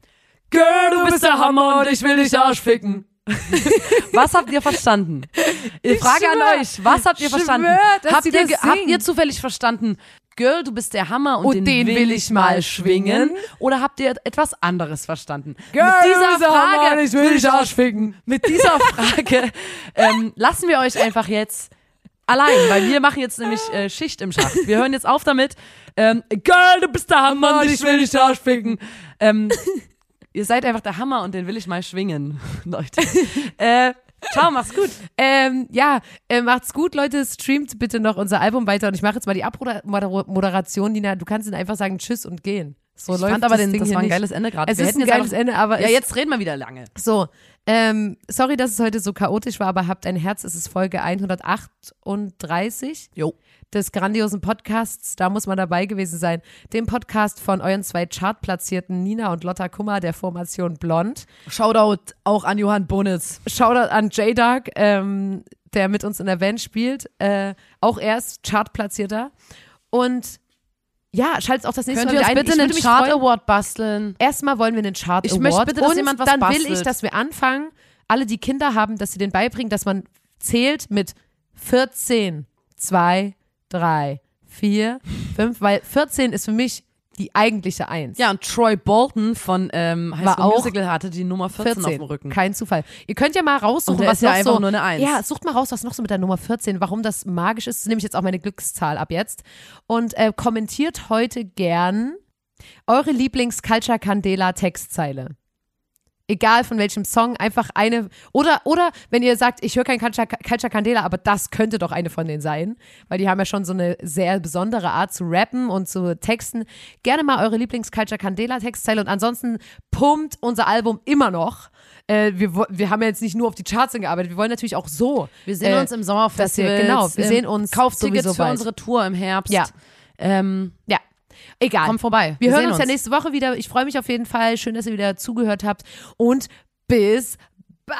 Girl, du bist der Hammer und ich will dich arschficken. *laughs* was habt ihr verstanden? Ich Frage an schwör, euch, was habt ihr schwör, verstanden? habt, ihr, habt ihr zufällig verstanden, Girl, du bist der Hammer und, Und den will ich mal schwingen? Oder habt ihr etwas anderes verstanden? Girl, Mit du dieser bist der Hammer Frage, und ich will dich arschficken. mit dieser Frage ähm, lassen wir euch einfach jetzt allein, weil wir machen jetzt nämlich äh, Schicht im Schacht. Wir hören jetzt auf damit. Ähm, Girl, du bist der Hammer und ich will dich arschficken. Ähm, ihr seid einfach der Hammer und den will ich mal schwingen, *laughs* Leute. Äh, ciao, mach's gut. Ähm, ja, äh, macht's gut, Leute. Streamt bitte noch unser Album weiter. Und ich mache jetzt mal die Abmoderation, Nina. Du kannst ihnen einfach sagen Tschüss und gehen. So Ich läuft fand aber, das den, Ding das war ein nicht. geiles Ende gerade. Es Wir ist ein geiles einfach- Ende, aber Ja, jetzt reden wir wieder lange. so. Ähm, sorry, dass es heute so chaotisch war, aber habt ein Herz. Es ist Folge 138 Jo. des grandiosen Podcasts. Da muss man dabei gewesen sein. Dem Podcast von euren zwei Chartplatzierten Nina und Lotta Kummer der Formation Blond. Shoutout auch an Johann Bonitz. Shoutout an J-Dark, ähm, der mit uns in der Band spielt. Äh, auch er ist Chartplatzierter. Und ja, schaltet auch das nächste Könnt Mal ihr uns ein. bitte Ich einen würde mich Chart freuen- Award basteln? Erstmal wollen wir einen Chart Ich Award. möchte bitte, dass und jemand was dann will ich, bastelt. dass wir anfangen, alle, die Kinder haben, dass sie den beibringen, dass man zählt mit 14, 2, 3, 4, 5, weil 14 ist für mich die eigentliche Eins. Ja, und Troy Bolton von ähm, High School Musical hatte die Nummer 14, auf dem Rücken. Kein Zufall. Ihr könnt ja mal raussuchen, was ist ja noch einfach so, nur eine Eins. Ja, sucht mal raus, was noch so mit der Nummer 14, warum das magisch ist. Das nehme ich jetzt auch meine Glückszahl ab jetzt. Und äh, kommentiert heute gern eure Lieblings-Culture Candela Textzeile. Egal von welchem Song, einfach eine. Oder, oder wenn ihr sagt, ich höre kein Culture Candela, aber das könnte doch eine von denen sein, weil die haben ja schon so eine sehr besondere Art zu rappen und zu texten. Gerne mal eure Lieblings-Culture Candela Textzeile und ansonsten pumpt unser Album immer noch. Äh, wir, wir haben ja jetzt nicht nur auf die Charts gearbeitet, wir wollen natürlich auch so. Wir sehen äh, uns im Sommerfestival. wir- genau, wir sehen uns Kauft Tickets für bald. unsere Tour im Herbst. Ja. Ähm, Ja, egal. kommt vorbei. Wir, hören sehen uns, ja nächste Woche wieder. Ich freue mich auf jeden Fall. Schön, dass ihr wieder zugehört habt. Und bis bald.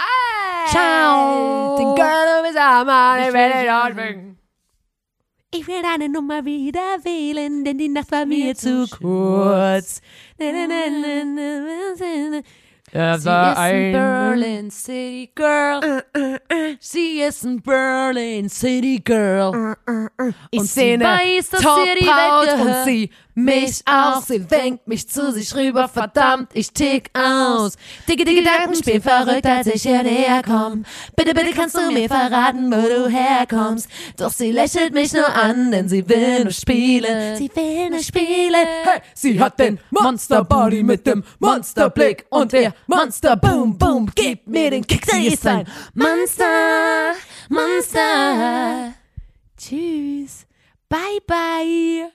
Ciao. Den Girl Arm, ich will. Ich will deine Nummer wieder wählen, denn die Nacht war mir zu kurz. Sie ist ein Berlin City Girl. Sie ist ein Berlin City Girl. Ich Und sie weiß, dass ihr die Welt und sie mich auch. Sie winkt mich zu sich rüber, verdammt, ich tick aus. Dicke, dicke Gedanken spielen verrückt, als ich ihr näher komm. Bitte, bitte kannst du mir verraten, wo du herkommst. Doch sie lächelt mich nur an, denn sie will nur spielen. Sie will nur spielen. Hey, sie hat den Monster-Body mit dem Monsterblick und der Monster-Boom, Boom. Gib mir den Kick, sie ist ein Monster, Monster. Tschüss. Bye, bye.